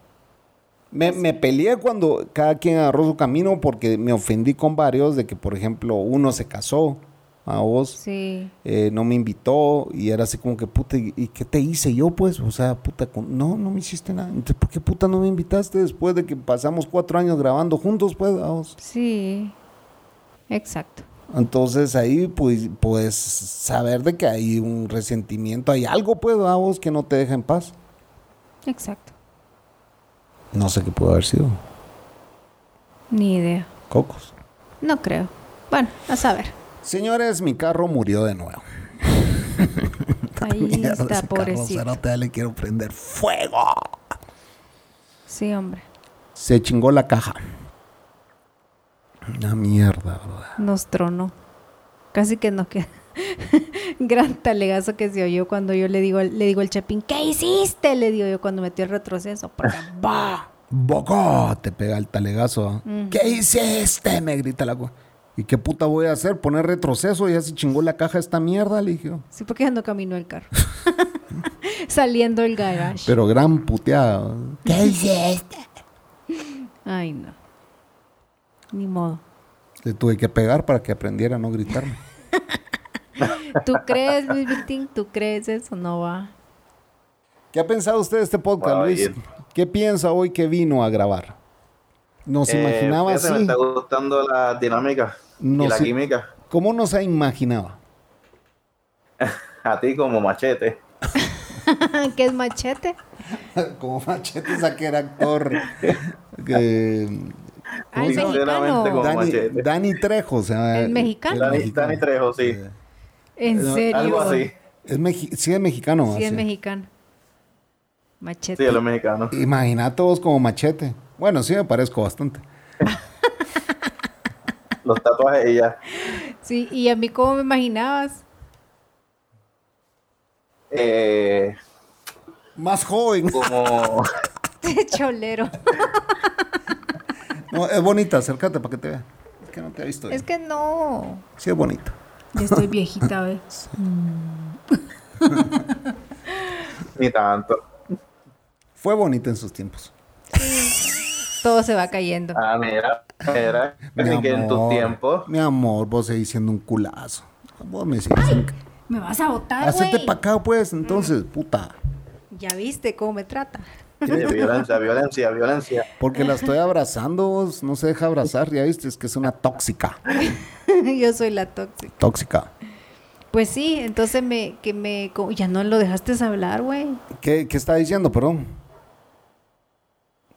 Me, me peleé cuando cada quien agarró su camino porque me ofendí con varios de que, por ejemplo, uno se casó a vos, Sí. eh, no me invitó y era así como que, puta, ¿y, y qué te hice yo, pues? O sea, puta, con- no, no me hiciste nada. Entonces, ¿por qué puta no me invitaste después de que pasamos cuatro años grabando juntos, pues? a vos? Sí. Exacto. Entonces ahí, pues, puedes saber de que hay un resentimiento, hay algo, pues, a vos que no te deja en paz. Exacto. No sé qué puede haber sido. Ni idea. Cocos. No creo. Bueno, a saber. Señores, mi carro murió de nuevo. Ahí [LAUGHS] Mierda, está, carro, pobrecito. le quiero prender fuego. Sí, hombre. Se chingó la caja. Una mierda, ¿verdad? Nos tronó. Casi que nos queda. [LAUGHS] Gran talegazo que se oyó cuando yo le digo, le digo al Chapín, ¿qué hiciste? Le digo yo cuando metió el retroceso. ¡bah! [LAUGHS] Bocó, te pega el talegazo. Ujú. ¿Qué hiciste? Me grita la ¿Y qué puta voy a hacer? ¿Poner retroceso? Ya se chingó la caja esta mierda, le dije. Sí, porque ya no caminó el carro. [LAUGHS] Saliendo del garage. Pero gran puteada. ¿Qué hiciste? Ay, no. Ni modo. Le tuve que pegar para que aprendiera a no gritarme. [LAUGHS] ¿Tú crees, Luis Vitín? ¿Tú crees eso? No va. ¿Qué ha pensado usted de este podcast, Wow, Luis? bien. ¿Qué piensa hoy que vino a grabar? ¿Nos Eh, imaginaba fíjate, Me así? está gustando la dinámica y la química. ¿Cómo nos ha imaginado? [LAUGHS] A ti como machete. [LAUGHS] ¿Qué es machete? [LAUGHS] Como Machete que era actor. que- Ah, mexicano. como- Dani, Machete. Dani Trejo, o sea, ¿El mexicano? Dani, Dani Trejo, sí. ¿En No, serio? Algo así. Es mexi- sí, es mexicano. Sí, es así. mexicano. Machete. Sí, es lo mexicano. Imagínate vos como machete. Bueno, sí me parezco bastante. [LAUGHS] Los tatuajes y ya. Sí, ¿y a mí cómo me imaginabas? Eh, Más joven. como. [LAUGHS] Cholero. No, es bonita, acércate para que te vea. Es que no te ha visto. Es que no. Sí, es bonita. Ya estoy viejita, ¿ves? [LAUGHS] Ni tanto. Fue bonita en sus tiempos. Todo se va cayendo. Ah, mira. Mira. [LAUGHS] Así que en tus tiempos. Mi amor, vos seguís siendo un culazo. Vos me seguís que- Me vas a botar, Hacete güey. para acá, pues, entonces, puta. Ya viste cómo me trata. Sí, violencia, violencia, violencia. Porque la estoy abrazando, vos, no se deja abrazar, ya viste, es que es una tóxica. [LAUGHS] Yo soy la tóxica. Tóxica. Pues sí, entonces me, que me, ya no lo dejaste hablar, güey. ¿Qué, qué está diciendo, perdón?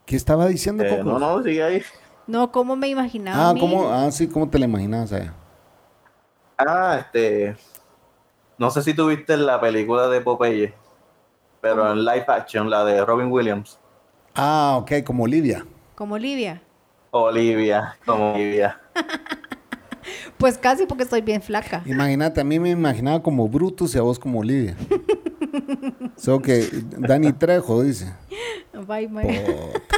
¿Qué estaba diciendo, Eh, Coco? no, no, sigue ahí. No, ¿cómo me imaginaba? Ah, mí? ¿cómo? Ah, sí, ¿cómo te la imaginabas a ella? Ah, este. No sé si tuviste la película de Popeye, pero en live action, la de Robin Williams. Ah, ok, como Olivia. Como Olivia. Olivia, como Olivia. [LAUGHS] Pues casi porque estoy bien flaca. Imagínate, a mí me imaginaba como Brutus y a vos como Olivia. [LAUGHS] Solo que Dani Trejo dice. Bye, bye. Puta.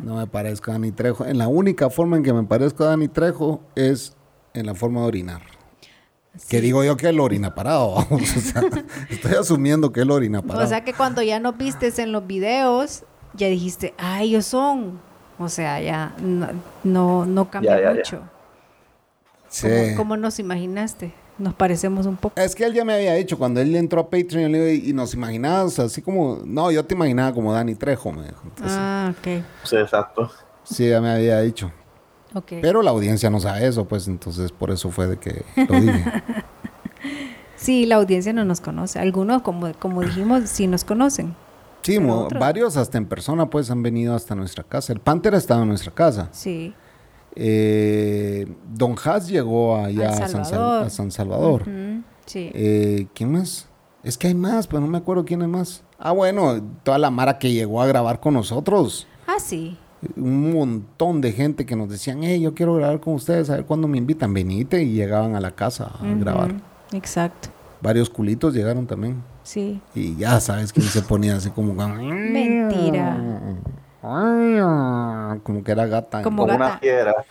No me parezco a Dani Trejo. En la única forma en que me parezco a Dani Trejo es en la forma de orinar. Que digo yo que él orina parado. vamos, [LAUGHS] o sea, estoy asumiendo que él orina parado. O sea que cuando ya nos vistes en los videos, ya dijiste, ah, ellos son. O sea, ya no, no, no cambia Ya, ya, ya. mucho. Sí. ¿Cómo, cómo nos imaginaste? Nos parecemos un poco. Es que él ya me había dicho, cuando él entró a Patreon le digo, y nos imaginabas así como, no, yo te imaginaba como Dani Trejo, me dijo. Entonces, Ah, ok. Sí, exacto. Sí, ya me había dicho. Ok. Pero la audiencia no sabe eso, pues entonces por eso fue de que lo dije. [LAUGHS] Sí, la audiencia no nos conoce. Algunos, como, como dijimos, sí nos conocen. Sí, varios hasta en persona pues han venido hasta nuestra casa. El Panther ha estado en nuestra casa. Sí. Eh, Don Haas llegó allá Al a San, Sal- Salvador. a San Salvador. Ujú, Sí. Eh, ¿Quién más? Es que hay más, pero no me acuerdo quién es más. Ah, bueno, toda la mara que llegó a grabar con nosotros. Ah, sí. Un montón de gente que nos decían, hey, yo quiero grabar con ustedes, a ver cuándo me invitan, venite y llegaban a la casa a grabar. Exacto. Varios culitos llegaron también. Sí. Y ya sabes quién se ponía así como... Mentira. [LAUGHS] [LAUGHS] Como que era gata. Como Como una fiera.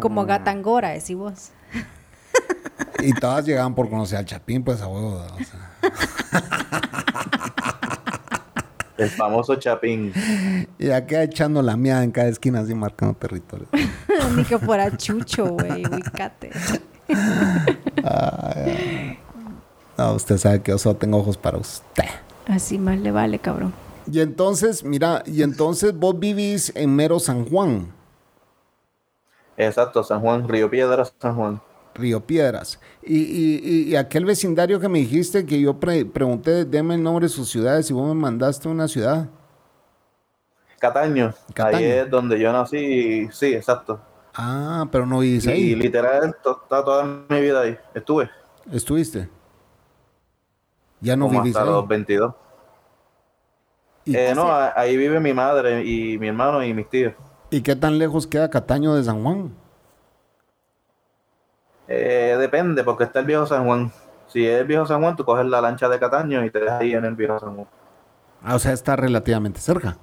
Como gatangora, decís vos. Y todas llegaban por conocer al Chapín, pues a huevo. o sea. El famoso Chapín. Y acá echando la mía en cada esquina, así marcando territorio. Ni que fuera chucho, güey. Ubicate. No, usted sabe que yo solo tengo ojos para usted. Así más le vale, cabrón. Y entonces, mira, y entonces vos vivís en mero San Juan, Exacto, San Juan, Río Piedra, San Juan. Río Piedras. Y, y- y- y aquel vecindario que me dijiste que yo pre- pregunté, deme el nombre de sus ciudades y vos me mandaste una ciudad. Cataño. Cataño. Ahí es donde yo nací. Sí, exacto. Ah, pero no vivís Y ahí. literal, to- está toda mi vida ahí. Estuve. ¿Estuviste? Ya no como vivís hasta ahí. los 22. ¿Y, Eh, no, ahí vive mi madre y mi hermano y mis tíos. y qué tan lejos queda Cataño de San Juan? Eh, depende, porque está el viejo San Juan. Si es el viejo San Juan, tú coges la lancha de Cataño y te dejas ahí en el viejo San Juan. Ah, o sea, está relativamente cerca.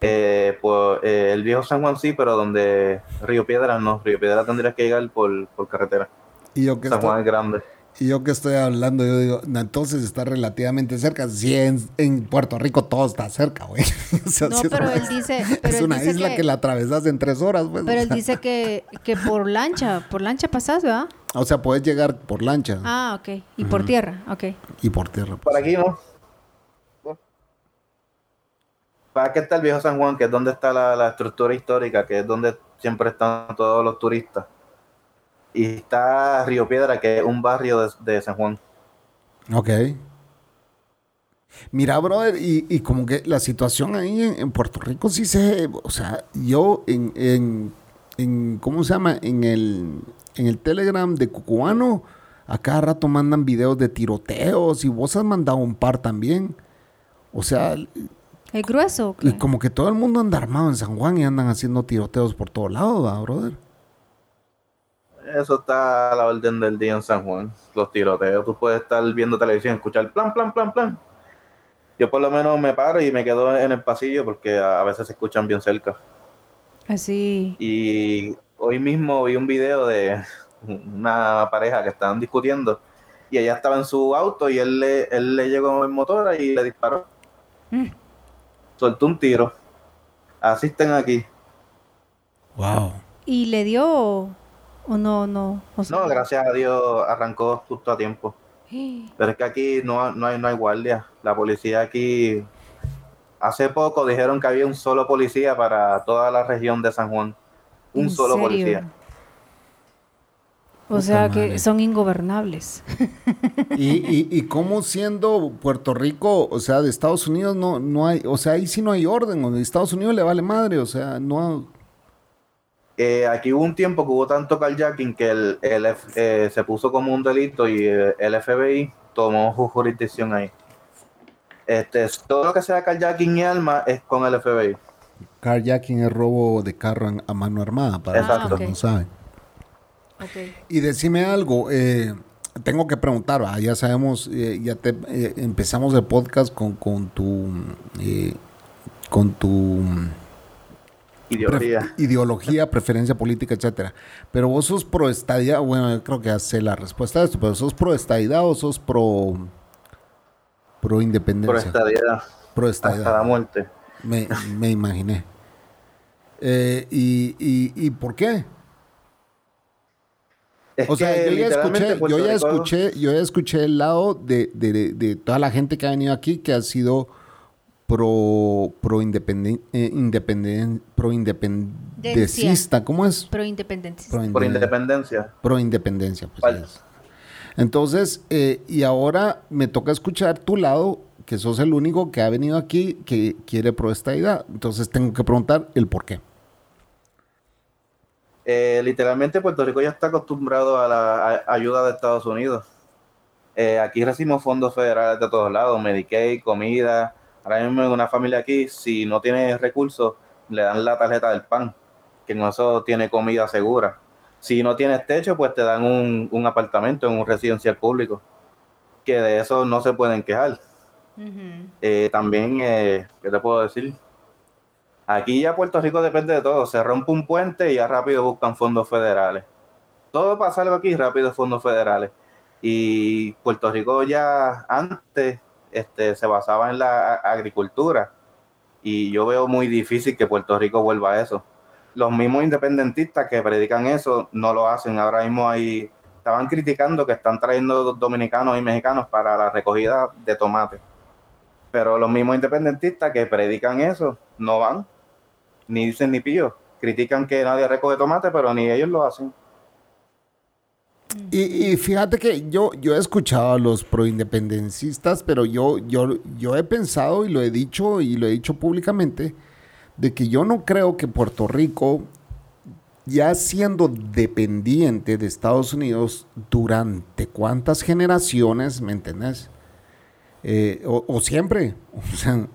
Eh, pues eh, el viejo San Juan sí, pero donde Río Piedra no. Río Piedra tendrías que llegar por, por carretera. Y yo que San Juan es grande. Y yo que estoy hablando, yo digo, "No, entonces está relativamente cerca. Sí, en, en Puerto Rico todo está cerca, güey. [LAUGHS] O sea, No, sí pero él dice. [LAUGHS] Pero es él una dice isla que... la atravesas en tres horas, pues. Pero o él dice que, que por lancha, por lancha pasás, ¿verdad? O sea, puedes llegar por lancha Ah, ok. Y por tierra, ok. y por tierra. Por pues. aquí no. Para que está el viejo San Juan, que es donde está la, la estructura histórica, que es donde siempre están todos los turistas. Y está Río Piedra, que es un barrio de, de San Juan. Ok. Mira, brother, y, y como que la situación ahí en, en Puerto Rico sí se... O sea, yo en, en, en- ¿Cómo se llama? En el, en el Telegram de Cucubano, a cada rato mandan videos de tiroteos y vos has mandado un par también. O sea, ¿Es grueso? y como que todo el mundo anda armado en San Juan y andan haciendo tiroteos por todos lados, ¿verdad, brother? Eso está a la orden del día en San Juan. Los tiroteos. Tú puedes estar viendo televisión, escuchar plan, plan, plan, plan. Yo por lo menos me paro y me quedo en el pasillo porque a veces se escuchan bien cerca. Así. Y hoy mismo vi un video de una pareja que estaban discutiendo y ella estaba en su auto y él le, él le llegó en motora y le disparó. Mm. Soltó un tiro. Asisten aquí. Wow. ¿Y le dio o, no? No, o sea- No, gracias a Dios arrancó justo a tiempo. [GASPS] Pero es que aquí no, no, hay, no hay guardia. La policía aquí... Hace poco dijeron que había un solo policía para toda la región de San Juan. Un ¿En solo serio? policía. O sea madre. que son ingobernables. [LAUGHS] Y, y, y cómo siendo Puerto Rico, o sea, de Estados Unidos no, no hay, o sea, ahí sí no hay orden, o de Estados Unidos le vale madre, o sea, no... Eh, aquí hubo un tiempo que hubo tanto carjacking que el, el F- eh, se puso como un delito y el FBI tomó su jurisdicción ahí. Este, todo lo que sea carjacking y arma es con el FBI. Carjacking es robo de carro a mano armada, para los que no saben. Ok. Y decime algo, eh, tengo que preguntar, ¿va? ya sabemos, eh, ya te, eh, empezamos el podcast con, con tu... eh, con tu Ideología. pref- ideología, preferencia política, etcétera. Pero vos sos pro estadidad, bueno, yo creo que sé la respuesta a esto, pero sos pro estadidad o sos pro pro independencia. estadía Pro hasta la estadidad. muerte. Me, me imaginé. Eh, y, y, ¿Y por qué? Es O sea, yo ya escuché, yo ya escuché, yo ya escuché el lado de, de- de- de toda la gente que ha venido aquí que ha sido pro pro independen, eh, independen- pro independentista, ¿cómo es? Pro, por inde- independencia. pro independencia, pues, es. Entonces, eh, y ahora me toca escuchar tu lado, que sos el único que ha venido aquí que quiere pro estadidad. Entonces tengo que preguntar el por qué. Eh, literalmente Puerto Rico ya está acostumbrado a la a- ayuda de Estados Unidos. Eh, aquí recibimos fondos federales de todos lados, Medicaid, comida. Ahora mismo en una familia aquí, si no tiene recursos, le dan la tarjeta del pan, que en eso tiene comida segura. Si no tienes techo, pues te dan un, un apartamento en un residencial público, que de eso no se pueden quejar. Eh, también, eh, ¿qué te puedo decir? Aquí ya Puerto Rico depende de todo. Se rompe un puente y ya rápido buscan fondos federales. Todo pasa algo aquí, rápido fondos federales. Y Puerto Rico ya antes este, se basaba en la agricultura. Y yo veo muy difícil que Puerto Rico vuelva a eso. Los mismos independentistas que predican eso no lo hacen. Ahora mismo hay, estaban criticando que están trayendo dominicanos y mexicanos para la recogida de tomate pero los mismos independentistas que predican eso no van, ni dicen ni pío. Critican que nadie recoge tomate, pero ni ellos lo hacen. Y, fíjate que yo, yo he escuchado a los proindependencistas, pero yo, yo, yo he pensado y lo he dicho y lo he dicho públicamente, de que yo no creo que Puerto Rico, ya siendo dependiente de Estados Unidos durante cuántas generaciones, ¿me entendés? Eh, o, siempre, [LAUGHS] o sea,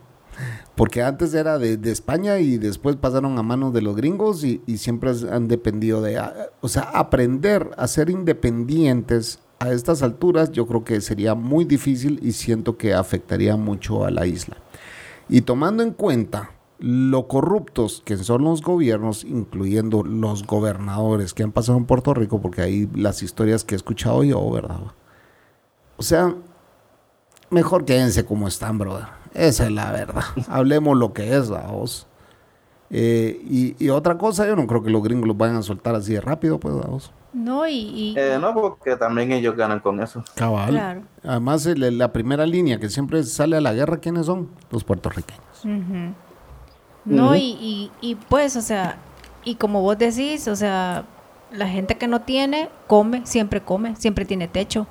porque antes era de, España y después pasaron a manos de los gringos y, siempre han dependido de, ah, o sea, aprender a ser independientes a estas alturas yo creo que sería muy difícil y siento que afectaría mucho a la isla. Y tomando en cuenta lo corruptos que son los gobiernos, incluyendo los gobernadores que han pasado en Puerto Rico, porque ahí las historias que he escuchado yo, ¿verdad? O sea, mejor quédense como están, brother. Esa es la verdad. [LAUGHS] Hablemos lo que es, vamos. Eh, y, otra cosa, yo no creo que los gringos los vayan a soltar así de rápido, pues, vamos. No, y... Eh, no, porque también ellos ganan con eso. Cabal. Además, la primera línea que siempre sale a la guerra, ¿quiénes son? Los puertorriqueños. No, y, y pues, o sea, y como vos decís, o sea, la gente que no tiene, come, siempre come, siempre tiene techo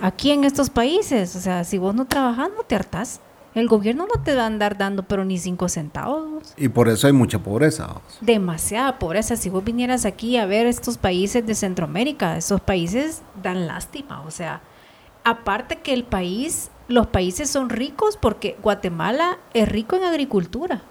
aquí en estos países. O sea, si vos no trabajas, no te hartás. El gobierno no te va a andar dando, pero ni cinco centavos. Y por eso hay mucha pobreza. Demasiada pobreza. Si vos vinieras aquí a ver estos países de Centroamérica, esos países dan lástima. O sea, aparte que el país, los países son ricos porque Guatemala es rico en agricultura.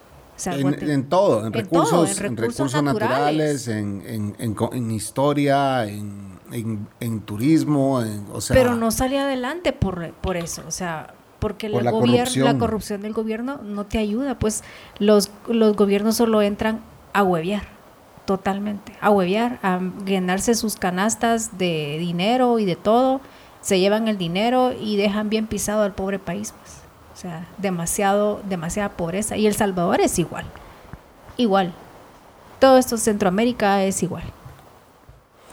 en, todo, en, recursos, en, recursos, naturales, en, historia, en en, turismo, o sea... Pero no sale adelante por, por eso, o sea, porque la, corrupción. la corrupción del gobierno no te ayuda, pues los, los gobiernos solo entran a huevear, totalmente, a huevear, a llenarse sus canastas de dinero y de todo, se llevan el dinero y dejan bien pisado al pobre país, pues. O sea, demasiado, demasiada pobreza. Y El Salvador es igual, igual. Todo esto Centroamérica es igual.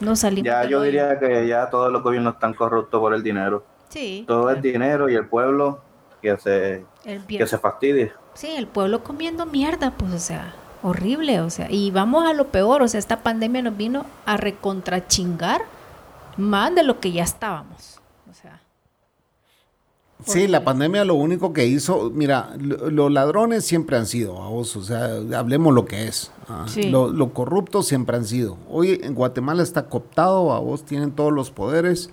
No salimos. Ya yo diría que ya todos los gobiernos están corruptos por el dinero. Sí. Todo el dinero y el pueblo que se, que se fastidie. Sí, el pueblo comiendo mierda, pues, o sea, horrible, o sea, y vamos a lo peor, o sea, esta pandemia nos vino a recontrachingar más de lo que ya estábamos, o sea. Sí, la pandemia lo único que hizo, mira, los ladrones siempre han sido, vos, o sea, hablemos lo que es. Ah, los corruptos siempre han sido. Hoy en Guatemala está cooptado, a vos tienen todos los poderes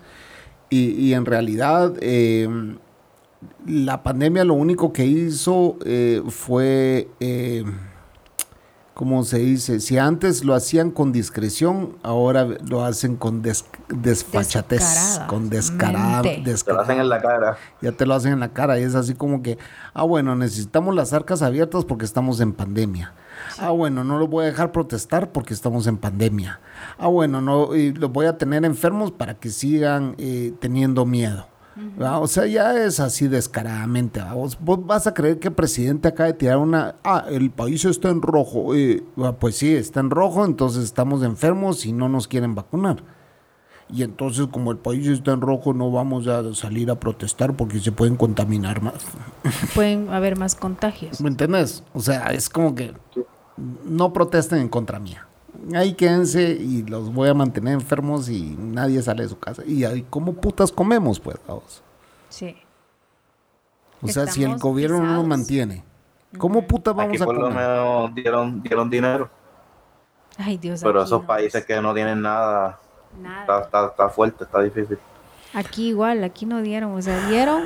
y, en realidad eh, la pandemia lo único que hizo eh, fue... Eh, como se dice, si antes lo hacían con discreción, ahora lo hacen con desfachatez, con descarada, Te lo hacen en la cara. Ya te lo hacen en la cara y es así como que, ah, bueno, necesitamos las arcas abiertas porque estamos en pandemia. Ah, bueno, no los voy a dejar protestar porque estamos en pandemia. Ah, bueno, no, y los voy a tener enfermos para que sigan eh, teniendo miedo. O sea, ya es así descaradamente. ¿Vos, vas a creer que el presidente acaba de tirar una... Ah, el país está en rojo. Eh, pues sí, está en rojo, entonces estamos enfermos y no nos quieren vacunar. Y entonces como el país está en rojo no vamos a salir a protestar porque se pueden contaminar más. Pueden haber más contagios. ¿Me entiendes? O sea, es como que no protesten en contra mía ahí quédense y los voy a mantener enfermos y nadie sale de su casa. Y ahí, ¿cómo putas comemos, pues, vamos? Sí. O sea, si el gobierno no nos mantiene, ¿cómo putas vamos a comer? por lo menos dieron, dieron dinero. Ay, Dios Pero esos países que no tienen nada, nada. Está, está, fuerte, está difícil. Aquí igual, aquí no dieron, o sea, dieron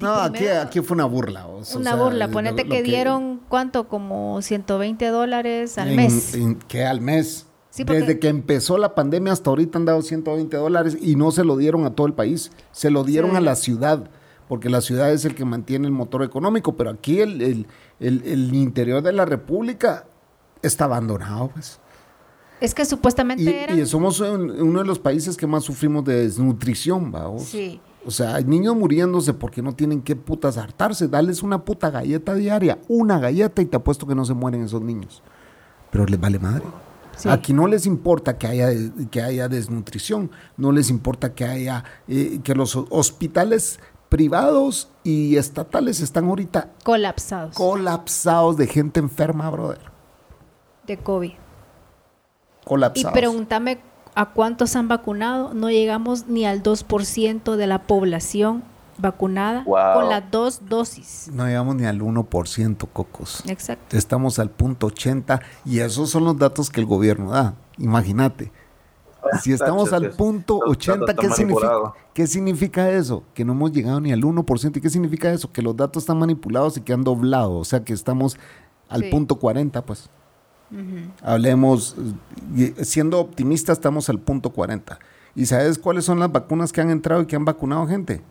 No, aquí, aquí fue una burla. o sea, una burla. Ponete lo que, dieron, ¿cuánto? Como 120 dólares al en- mes. en- ¿Qué al mes? Sí, porque- Desde que empezó la pandemia hasta ahorita han dado 120 dólares y no se lo dieron a todo el país, se lo dieron Sí. a la ciudad, porque la ciudad es el que mantiene el motor económico, pero aquí el, el- el- el interior de la República está abandonado, pues. Es que supuestamente Y, eran... y somos un- uno de los países que más sufrimos de desnutrición, vamos. Sí. O sea, hay niños muriéndose porque no tienen que putas hartarse. Dales una puta galleta diaria, una galleta y te apuesto que no se mueren esos niños. Pero les vale madre. Sí. Aquí no les importa que haya, que haya desnutrición, no les importa que haya eh, que los hospitales privados y estatales están ahorita colapsados colapsados de gente enferma, brother. de COVID. Y Colapsados. pregúntame a cuántos han vacunado. No llegamos ni al 2% de la población vacunada Wow. con las dos dosis. No llegamos ni al 1%, cocos. Exacto. Estamos al punto 80 y esos son los datos que el gobierno da. Imagínate. Si estamos al punto los 80, datos ¿qué significa. ¿qué significa eso? Que no hemos llegado ni al 1%. ¿Y qué significa eso? Que los datos están manipulados y que han doblado. O sea que estamos al Sí. punto 40, pues. Hablemos, siendo optimistas, estamos al punto 40. ¿Y sabes cuáles son las vacunas que han entrado y que han vacunado gente?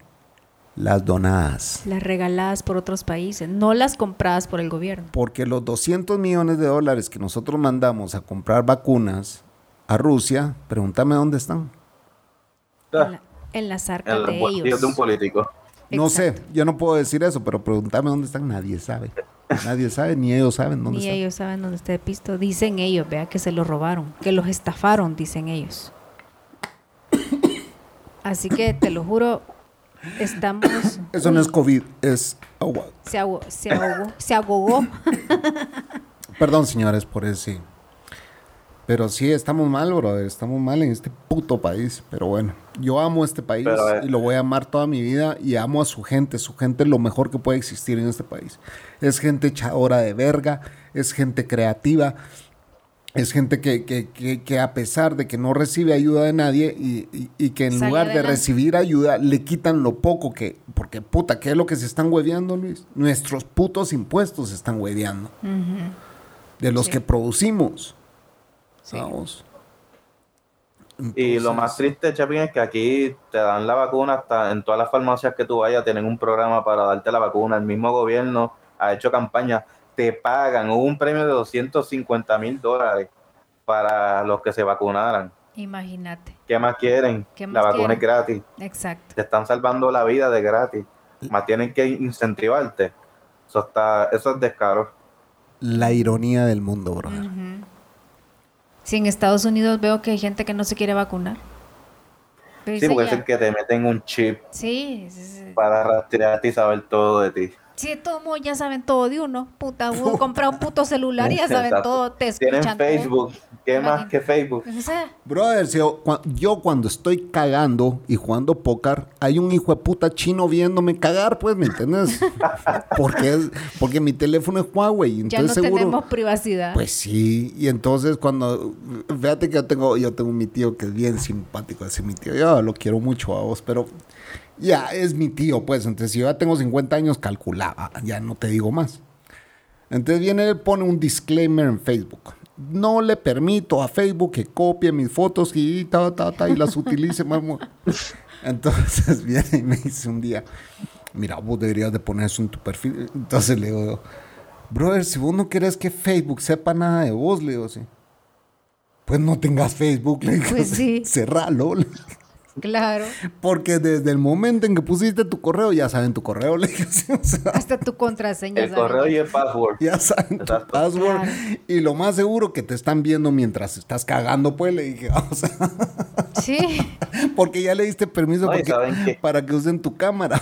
Las donadas. Las regaladas por otros países, no las compradas por el gobierno. Porque los 200 millones de dólares que nosotros mandamos a comprar vacunas a Rusia, pregúntame dónde están. En, la- en las arcas El de ellos. de un político. No sé, yo no puedo decir eso, pero pregúntame dónde están, nadie sabe. Nadie sabe, ni ellos saben dónde Ni están. ellos saben dónde está el pisto. Dicen ellos, vea que se lo robaron, que los estafaron, dicen ellos. [COUGHS] Así que te lo juro, estamos. [COUGHS] Eso no es COVID, es agua. Se ahogó, se ahogó, se ahogó. [COUGHS] Perdón, señores, por eso sí. Pero sí, estamos mal, brother. Estamos mal en este puto país. Pero bueno, yo amo este país Pero, eh, y lo voy a amar toda mi vida y amo a su gente. Su gente es lo mejor que puede existir en este país. Es gente echadora de verga, es gente creativa, es gente que, que, que, que a pesar de que no recibe ayuda de nadie y, y- y que en lugar de adelante. recibir ayuda le quitan lo poco que... Porque puta, ¿qué es lo que se están hueveando, Luis? Nuestros putos impuestos se están hueveando. De los Sí. que producimos. Sí. Vamos. Y lo más triste, Chapín, es que aquí te dan la vacuna hasta en todas las farmacias que tú vayas, tienen un programa para darte la vacuna. El mismo gobierno ha hecho campaña, te pagan, hubo un premio de 250 mil dólares para los que se vacunaran. Imagínate. ¿Qué más quieren? ¿Qué la vacuna quieren? es gratis. Exacto. Te están salvando la vida de gratis. Más tienen que incentivarte. Eso, está, eso es descaro. La ironía del mundo, brother. Ujú. Si en Estados Unidos veo que hay gente que no se quiere vacunar. Pero Sí, porque es ya- el que te meten un chip Sí, sí, sí. para rastrearte y saber todo de ti. Sí, de todos modos ya saben todo de uno. Puta, uno compra un puto celular y ya saben todo. Te Tienen escuchan todo. Facebook. ¿Qué más que Facebook? Brother, si yo, yo cuando estoy cagando y jugando póker, hay un hijo de puta chino viéndome cagar, pues, ¿me entiendes? [LAUGHS] porque, es- porque mi teléfono es Huawei. ya Entonces no seguro. tenemos privacidad. Pues sí, y entonces cuando, fíjate que yo tengo, yo tengo mi tío que es bien simpático, ese mi tío, yo lo quiero mucho a vos, pero ya es mi tío, pues, entonces si yo ya tengo 50 años, calculaba, ya no te digo más. Entonces viene él, pone un disclaimer en Facebook. No le permito a Facebook que copie mis fotos y ta, ta, ta, y las utilice. [LAUGHS] mamo". Entonces [LAUGHS] viene y me dice un día, mira, vos deberías de poner eso en tu perfil. Entonces le digo, brother, si vos no querés que Facebook sepa nada de vos, le digo, sí. Pues no tengas Facebook, le digo, Pues sí. cerralo. le digo. Claro. Porque desde el momento en que pusiste tu correo, ya saben tu correo, [LAUGHS] le o sea, Hasta tu contraseña. El ¿saben? correo y el password. ya saben tu password. Claro. Y lo más seguro que te están viendo mientras estás cagando, pues le dije, [LAUGHS] o sea, Sí. [LAUGHS] porque ya le diste permiso No, y porque- saben que- para que usen tu cámara.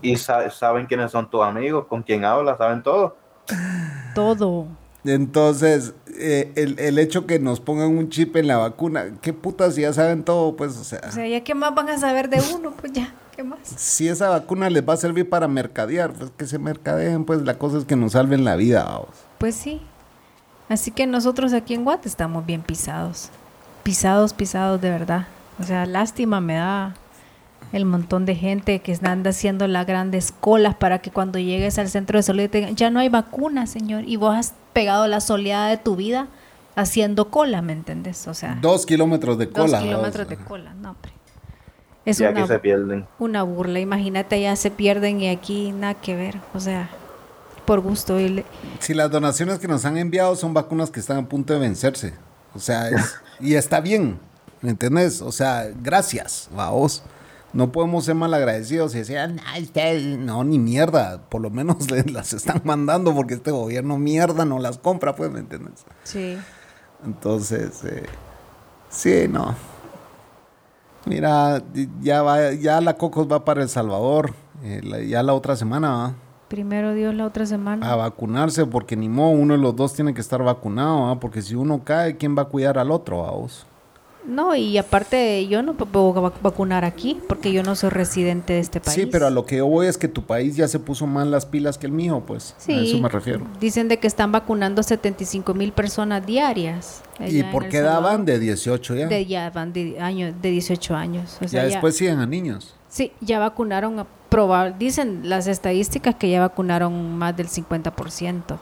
Y sa- saben quiénes son tus amigos, con quién hablas, saben todo. Todo. Entonces, eh, el, el hecho que nos pongan un chip en la vacuna, qué putas, si ya saben todo, pues, o sea, O sea, ya qué más van a saber de uno, pues ya, ¿qué más? si esa vacuna les va a servir para mercadear, pues que se mercadeen, pues la cosa es que nos salven la vida. vamos. Pues sí. Así que nosotros aquí en Guate estamos bien pisados. Pisados, pisados de verdad. O sea, lástima me da el montón de gente que anda haciendo las grandes colas para que cuando llegues al centro de salud te digan, ya no hay vacuna, señor, y vos has pegado la soleada de tu vida haciendo cola, ¿me entendés? O sea, Dos kilómetros de cola. dos kilómetros de cola, no, hombre. Es Y aquí una, se pierden. una burla, imagínate, ya se pierden y aquí nada que ver, o sea, por gusto. Y le- Si las donaciones que nos han enviado son vacunas que están a punto de vencerse. O sea, es- y está bien, ¿me entendés? O sea, gracias, vos. No podemos ser malagradecidos y decir, "Ah, no, ustedes-". no, ni mierda. Por lo menos [LAUGHS] le- las están mandando porque este gobierno mierda no las compra, pues, ¿me entiendes? sí. Entonces, eh, sí, no. Mira, ya va, ya la Cocos va para El Salvador, eh, la- ya la otra semana, ¿va? Primero Dios la otra semana. a vacunarse porque ni modo, uno de los dos tiene que estar vacunado, porque si uno cae, ¿quién va a cuidar al otro, vos? No, y aparte yo no puedo vac- vacunar aquí porque yo no soy residente de este país. Sí, pero a lo que yo voy es que tu país ya se puso más las pilas que el mío, pues. Sí, A eso me refiero. Dicen de que están vacunando 75 mil personas diarias. ¿Y por qué daban de 18 ya? De, ya van de, años, de 18 años. O sea, ya ya- después siguen a niños. Sí, ya vacunaron, a dicen las estadísticas que ya vacunaron más del 50%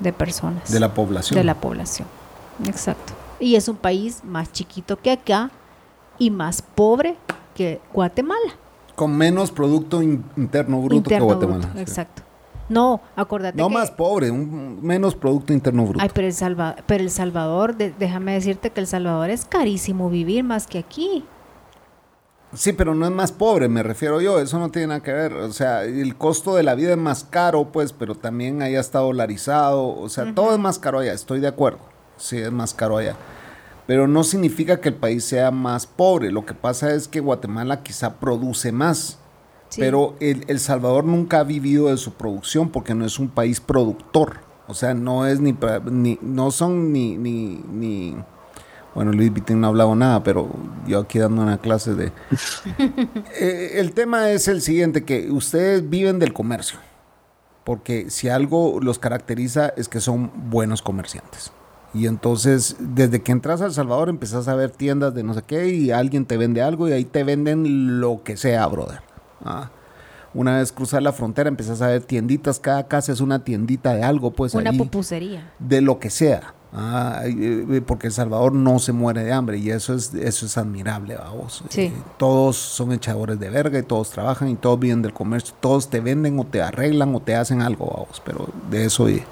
de personas. De la población. De la población, exacto. Y es un país más chiquito que acá y más pobre que Guatemala. Con menos Producto in- Interno Bruto Interno que Guatemala. bruto, sí. Exacto. No, acordate No que- más pobre, un, menos Producto Interno Bruto. Ay, pero El, Salva- pero el Salvador, de- déjame decirte que El Salvador es carísimo vivir más que aquí. Sí, pero no es más pobre, me refiero yo, eso no tiene nada que ver. O sea, el costo de la vida es más caro, pues, pero también allá está dolarizado. O sea, todo es más caro allá, estoy de acuerdo. Sí, es más caro allá. Pero no significa que el país sea más pobre. Lo que pasa es que Guatemala quizá produce más. Sí. Pero el, El Salvador nunca ha vivido de su producción porque no es un país productor. O sea, no es ni, ni no son ni, ni, ni bueno, Luis Vitín no ha hablado nada, pero yo aquí dando una clase de... [LAUGHS] Eh, el tema es el siguiente, que ustedes viven del comercio, porque si algo los caracteriza es que son buenos comerciantes. Y entonces, desde que entras a El Salvador, empezás a ver tiendas de no sé qué y alguien te vende algo y ahí te venden lo que sea, brother. Ah. Una vez cruzar la frontera, empezás a ver tienditas, cada casa es una tiendita de algo, pues Una ahí pupusería. de lo que sea. Ah, eh, porque El Salvador no se muere de hambre y eso es, eso es admirable, vamos. Sí. Eh, todos son echadores de verga y todos trabajan y todos viven del comercio. Todos te venden o te arreglan o te hacen algo, vamos. Pero de eso. y-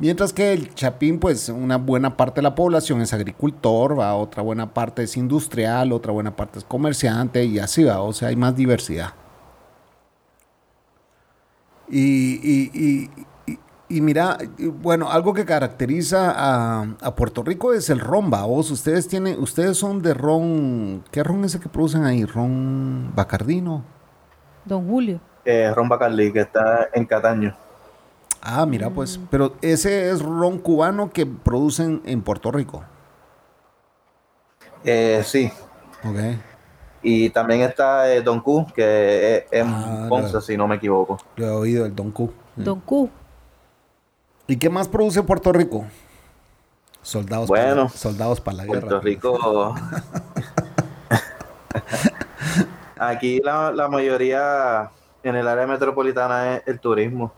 Mientras que el Chapín, pues una buena parte de la población es agricultor, va, otra buena parte es industrial, otra buena parte es comerciante y así va. O sea, hay más diversidad. Y, y- y- y- y mira, bueno, algo que caracteriza a, a Puerto Rico es el ron, vos. Ustedes tienen, ustedes son de ron, ¿qué ron es el que producen ahí? Ron Bacardino. Don Julio. Eh, Ron Bacardi, que está en Cataño. Ah, mira, pues, pero ese es ron cubano que producen en Puerto Rico. Eh, sí. Ok. Y también está eh, Don Q, que es Ah, Ponce, si no me equivoco. Lo he oído, el Don Q. Don Q. ¿Y qué más produce Puerto Rico? Soldados, Bueno, para, soldados para la guerra. Puerto Rico. [LAUGHS] [LAUGHS] Aquí la, la mayoría en el área metropolitana es el turismo.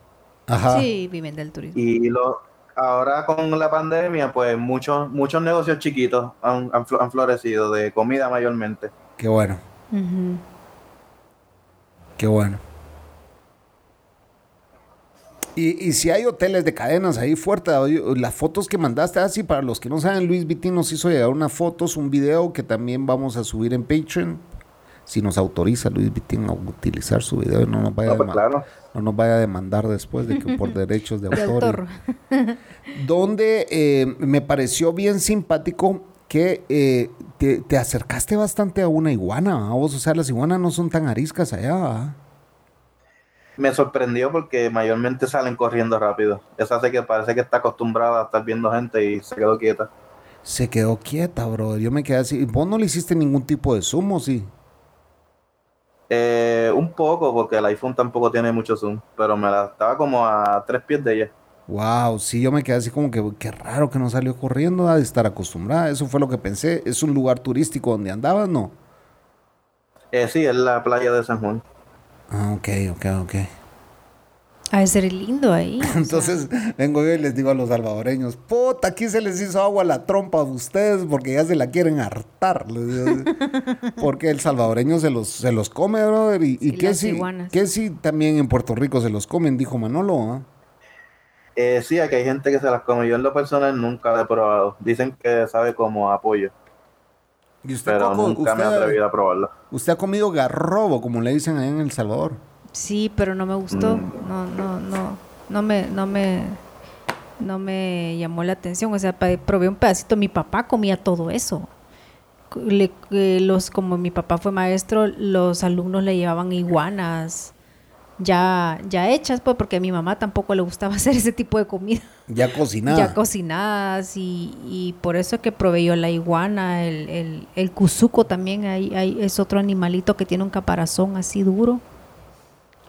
Ajá. Sí, viven del turismo. Y lo, ahora con la pandemia, pues muchos muchos negocios chiquitos han, han flo- han florecido, de comida mayormente. Qué bueno, qué bueno. Y, y si hay hoteles de cadenas ahí fuerte, las fotos que mandaste, así para los que no saben, Luis Vitín nos hizo llegar unas fotos, un video que también vamos a subir en Patreon. Si nos autoriza Luis Vitín a utilizar su video y no nos vaya, a, pues claro. no nos vaya a demandar después de que por [LAUGHS] derechos de De autor. autor. donde eh, me pareció bien simpático que eh, te, te acercaste bastante a una iguana, ¿va? vos, o sea, las iguanas no son tan ariscas allá, ¿va? Me sorprendió porque mayormente salen corriendo rápido. Esa hace que parece que está acostumbrada a estar viendo gente y se quedó quieta. Se quedó quieta, bro. Yo me quedé así. ¿Vos no le hiciste ningún tipo de zoom, o sí? Eh, un poco, porque el iPhone tampoco tiene mucho zoom, pero me la estaba como a tres pies de ella. Wow, sí, yo me quedé así como que qué raro que no salió corriendo, ha de estar acostumbrada. Eso fue lo que pensé. ¿Es un lugar turístico donde andabas, no? Eh, sí, es la playa de San Juan. Ah, ok, ok, ok. Ha de ser lindo ahí. o sea. Entonces vengo yo y les digo a los salvadoreños, puta, aquí se les hizo agua a la trompa de ustedes porque ya se la quieren hartar. les digo. [LAUGHS] porque el salvadoreño se los, se los come, brother. Y, y que si, que si también en Puerto Rico se los comen, dijo Manolo. ¿ah? Eh, sí, aquí hay gente que se las come. Yo en lo personal nunca la he probado. Dicen que sabe como apoyo, ¿Y usted, pero nunca me he atrevido a probarla. usted ha comido garrobo, como le dicen allá en El Salvador? Sí, pero no me gustó. Mm. No, no, no. No me, no me, no me llamó la atención. O sea, probé un pedacito. Mi papá comía todo eso. Le- eh, los, como mi papá fue maestro, los alumnos le llevaban iguanas ya, ya hechas, pues, porque a mi mamá tampoco le gustaba [LAUGHS] hacer ese tipo de comida. Ya cocinada. Ya cocinadas y, y por eso que probé yo la iguana, el, el, el cuzuco también, hay, hay, es otro animalito que tiene un caparazón así duro.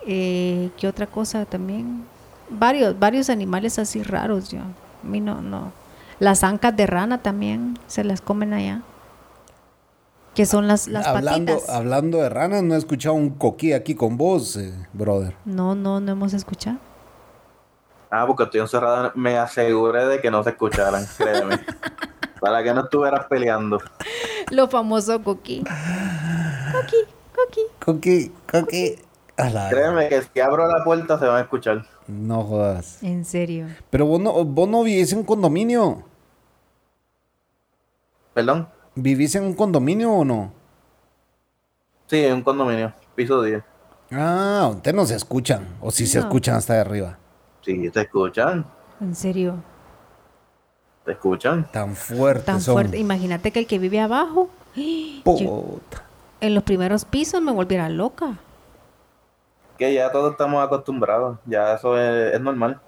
Eh, ¿Qué otra cosa también? Varios, varios animales así raros, yo. A mí no, no. Las ancas de rana también se las comen allá. Que son las, las hablando, patitas. hablando de ranas, no he escuchado un coquí aquí con vos, eh, brother. No, no, no hemos escuchado. Ah, porque estoy encerrada. Me aseguré de que no se escucharan, [LAUGHS] créeme. Para que no estuvieras peleando. Lo famoso coquí. Coquí, coquí. Coquí, coquí. Créeme que si abro la puerta se van a escuchar. No jodas. En serio. Pero vos no, vos no vivís en un condominio. ¿Perdón? ¿Vivís en un condominio o no? Sí, en un condominio, piso 10. Ah, ustedes no se escuchan. O si se No. escuchan hasta de arriba. Sí, te escuchan, En serio. te escuchan. Tan fuertes Tan son. fuerte. Imagínate que el que vive abajo, [GASPS] yo- Puta. en los primeros pisos me volviera loca. Que ya todos estamos acostumbrados, ya eso es, es normal.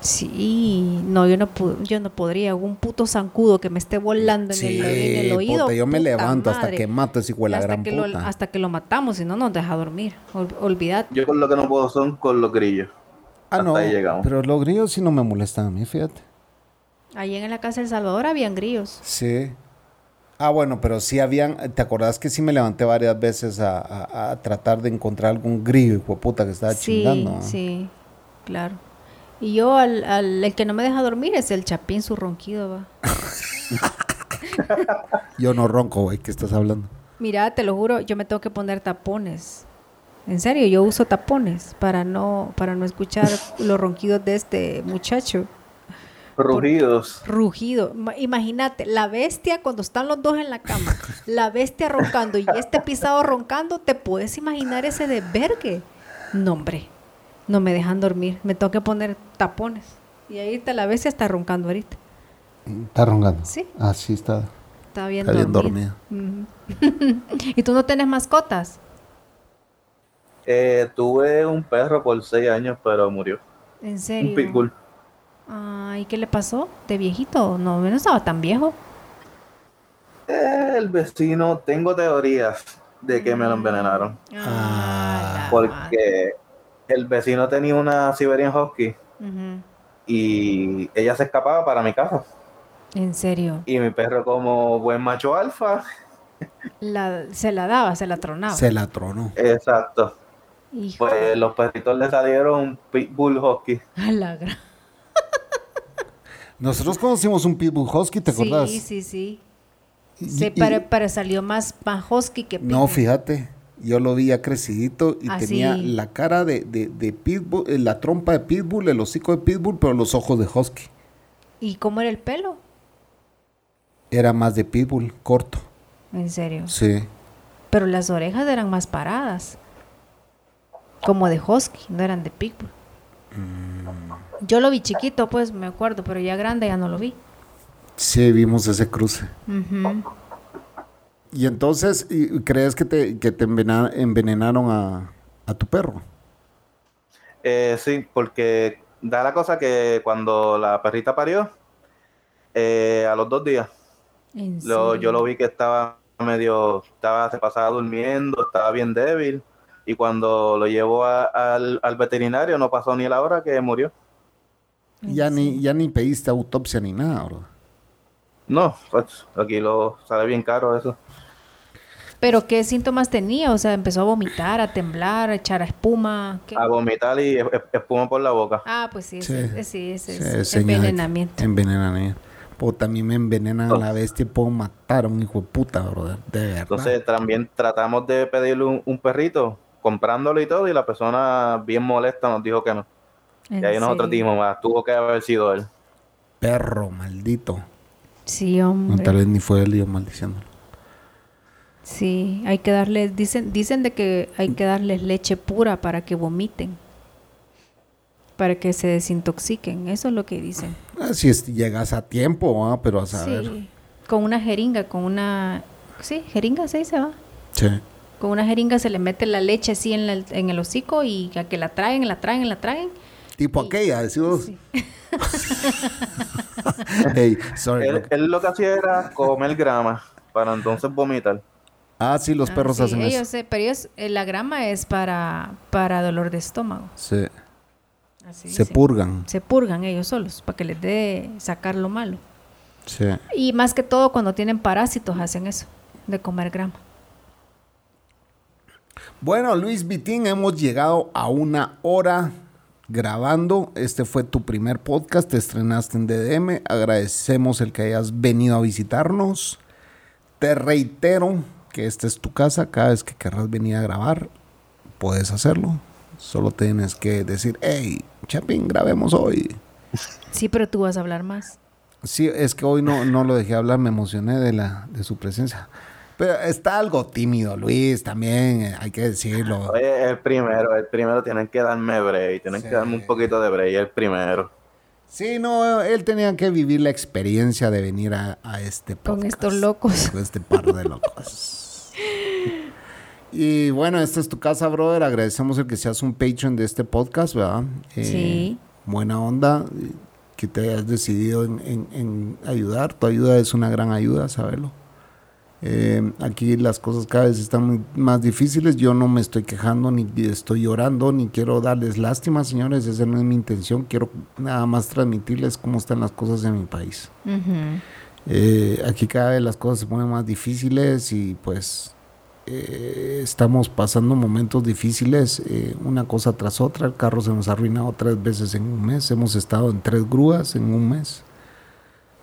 Sí, no, yo no pu- yo no podría. Un puto zancudo que me esté volando en, Sí, el, en el oído. puta, yo me levanto hasta que mato ese hijo de la hasta gran que lo, puta. hasta que lo matamos, si no nos deja dormir. Ol- olvídate. Yo con lo que no puedo son con los grillos. Ah, hasta no. ahí llegamos. Pero los grillos sí no me molestan a mí, fíjate. Allí en la casa del Salvador habían grillos. Sí. Ah, bueno, pero sí habían. ¿Te acordás que sí me levanté varias veces a, a- a tratar de encontrar algún grillo, hijo puta, que estaba Sí, chingando? ah? sí, claro. Y yo, al, al- el que no me deja dormir es el chapín, su ronquido, va. [LAUGHS] Yo no ronco, güey, ¿qué estás hablando? Mira, te lo juro, yo me tengo que poner tapones. En serio, yo uso tapones para no, para no escuchar los ronquidos de este muchacho. Rugidos. Rugido. Ma- Imagínate, la bestia cuando están los dos en la cama, la bestia roncando y este pisado roncando, ¿te puedes imaginar ese desvergue? No, hombre, no me dejan dormir. Me tengo que poner tapones. Y ahí está la bestia está roncando ahorita. Está roncando. Sí. Ah, sí, está. Está bien Está bien dormida. [LAUGHS] ¿Y tú no tienes mascotas? Eh, tuve un perro por seis años, pero murió. ¿En serio? Un pitbull. Ay, ¿qué le pasó? ¿De viejito? No, no estaba tan viejo. El vecino, tengo teorías de que me lo envenenaron. Ah. Porque el vecino tenía una Siberian Husky y ella se escapaba para mi casa. En serio. Y mi perro, como buen macho alfa, La- se la daba, se la tronaba. Se la tronó. exacto. Hijo, Pues los perritos le salieron un pitbull husky. a la gran- Nosotros conocimos un pitbull husky, ¿te acordás? Sí, sí, sí. Y- Sí, y- pero, salió más, más husky que No, pitbull. fíjate, yo lo vi ya crecidito y Ah, tenía la cara de, de, de pitbull, eh, la trompa de pitbull, el hocico de pitbull, pero los ojos de husky. ¿Y cómo era el pelo? Era más de pitbull, corto. En serio. Sí. Pero las orejas eran más paradas. Como de husky, no eran de pitbull. Mm. Yo lo vi chiquito, pues me acuerdo, pero ya grande ya no lo vi. Sí, vimos ese cruce. Y entonces, ¿y- ¿crees que te, que te envenenaron a, a tu perro? Eh, sí, porque da la cosa que cuando la perrita parió, eh, a los dos días, lo- yo lo vi que estaba medio, estaba, se pasaba durmiendo, estaba bien débil. Y cuando lo llevó a- al, al veterinario, no pasó ni la hora que murió. Ya ni, ya ni pediste autopsia ni nada, bro. No, pues aquí lo sale bien caro eso. ¿Pero qué síntomas tenía? O sea, empezó a vomitar, a temblar, a echar espuma. ¿qué? A vomitar y es- es- espuma por la boca. Ah, pues sí, Sí. ese, sí, ese Sí, envenenamiento. Envenenamiento. Pues también me envenenan a la bestia y puedo matar a un hijo de puta, brother. De verdad. Entonces también tratamos de pedirle un, un perrito, comprándolo y todo, y la persona bien molesta nos dijo que no. Y ¿En ahí nosotros dijimos, "Ah, tuvo que haber sido él. Perro, maldito. Sí, No, hombre. tal vez ni fue él y yo maldiciéndolo. Sí, hay que darles, dicen, dicen de que hay que darles leche pura para que vomiten. Para que se desintoxiquen. Eso es lo que dicen. Ah, Si es- llegas a tiempo, ah, pero a saber. Sí. Con una jeringa, con una... Sí, jeringa se dice, va. Sí. Con una jeringa se le mete la leche así en, la- en el hocico y a que la traen, la traen, la traen. Tipo Y- aquella, decimos. Sí. [LAUGHS] Hey, sorry. Él, lo que hacía era comer grama para entonces vomitar. Ah, sí, los Ah, perros sí, hacen ellos, eso. eh, pero ellos, eh, la grama es para, para dolor de estómago. Sí. Así Se dicen. purgan. Se purgan ellos solos para que les dé sacar lo malo. Sí. Y más que todo cuando tienen parásitos hacen eso, de comer grama. Bueno, Luis Vitín, hemos llegado a una hora grabando. Este fue tu primer podcast, te estrenaste en DDM. Agradecemos el que hayas venido a visitarnos. Te reitero que esta es tu casa. Cada vez que querrás venir a grabar, puedes hacerlo. Solo tienes que decir, hey, Chapín, grabemos hoy. Sí, pero tú vas a hablar más. Sí, es que hoy no, no lo dejé hablar, me emocioné de, la, de su presencia. Pero está algo tímido, Luis, también, eh, hay que decirlo. Oye, el primero, el primero tienen que darme break, tienen Sí. que darme un poquito de break, el primero. Sí, no, él tenía que vivir la experiencia de venir a, a este Con podcast. estos locos. Con este par de locos. y bueno, esta es tu casa, brother. Agradecemos el que seas un patron de este podcast, ¿verdad? Eh, Sí. Buena onda, que te hayas decidido en, en- en ayudar. Tu ayuda es una gran ayuda, saberlo. Eh, aquí las cosas cada vez están muy- más difíciles. Yo no me estoy quejando, ni estoy llorando, ni quiero darles lástima, señores. Esa no es mi intención. Quiero nada más transmitirles cómo están las cosas en mi país. Eh, aquí cada vez las cosas se ponen más difíciles y pues eh, estamos pasando momentos difíciles, una cosa tras otra. El carro se nos ha arruinado tres veces en un mes. Hemos estado en tres grúas en un mes.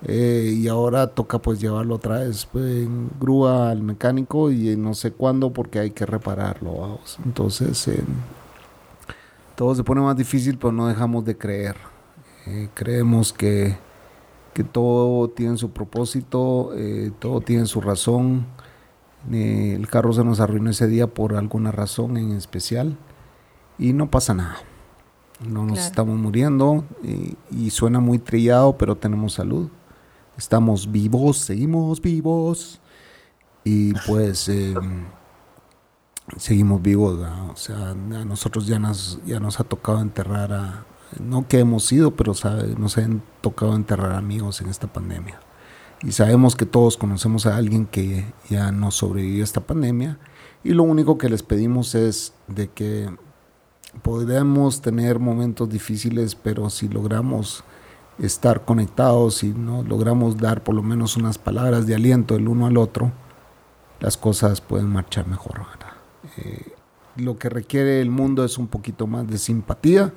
Eh, y ahora toca pues llevarlo otra vez pues, en grúa al mecánico y no sé cuándo porque hay que repararlo. vamos. Entonces eh, todo se pone más difícil pero no dejamos de creer. Eh, creemos que, que todo tiene su propósito, eh, todo tiene su razón. El carro se nos arruinó ese día por alguna razón en especial y no pasa nada. No nos Claro. estamos muriendo y, y suena muy trillado, pero tenemos salud. Estamos vivos, seguimos vivos y pues eh, seguimos vivos. O sea, a nosotros ya nos, ya nos ha tocado enterrar a, no que hemos ido, pero nos han tocado enterrar amigos en esta pandemia. Y sabemos que todos conocemos a alguien que ya no sobrevivió a esta pandemia. Y lo único que les pedimos es de que podemos tener momentos difíciles, pero si logramos estar conectados y no logramos dar por lo menos unas palabras de aliento el uno al otro, las cosas pueden marchar mejor. Eh, lo que requiere el mundo es un poquito más de simpatía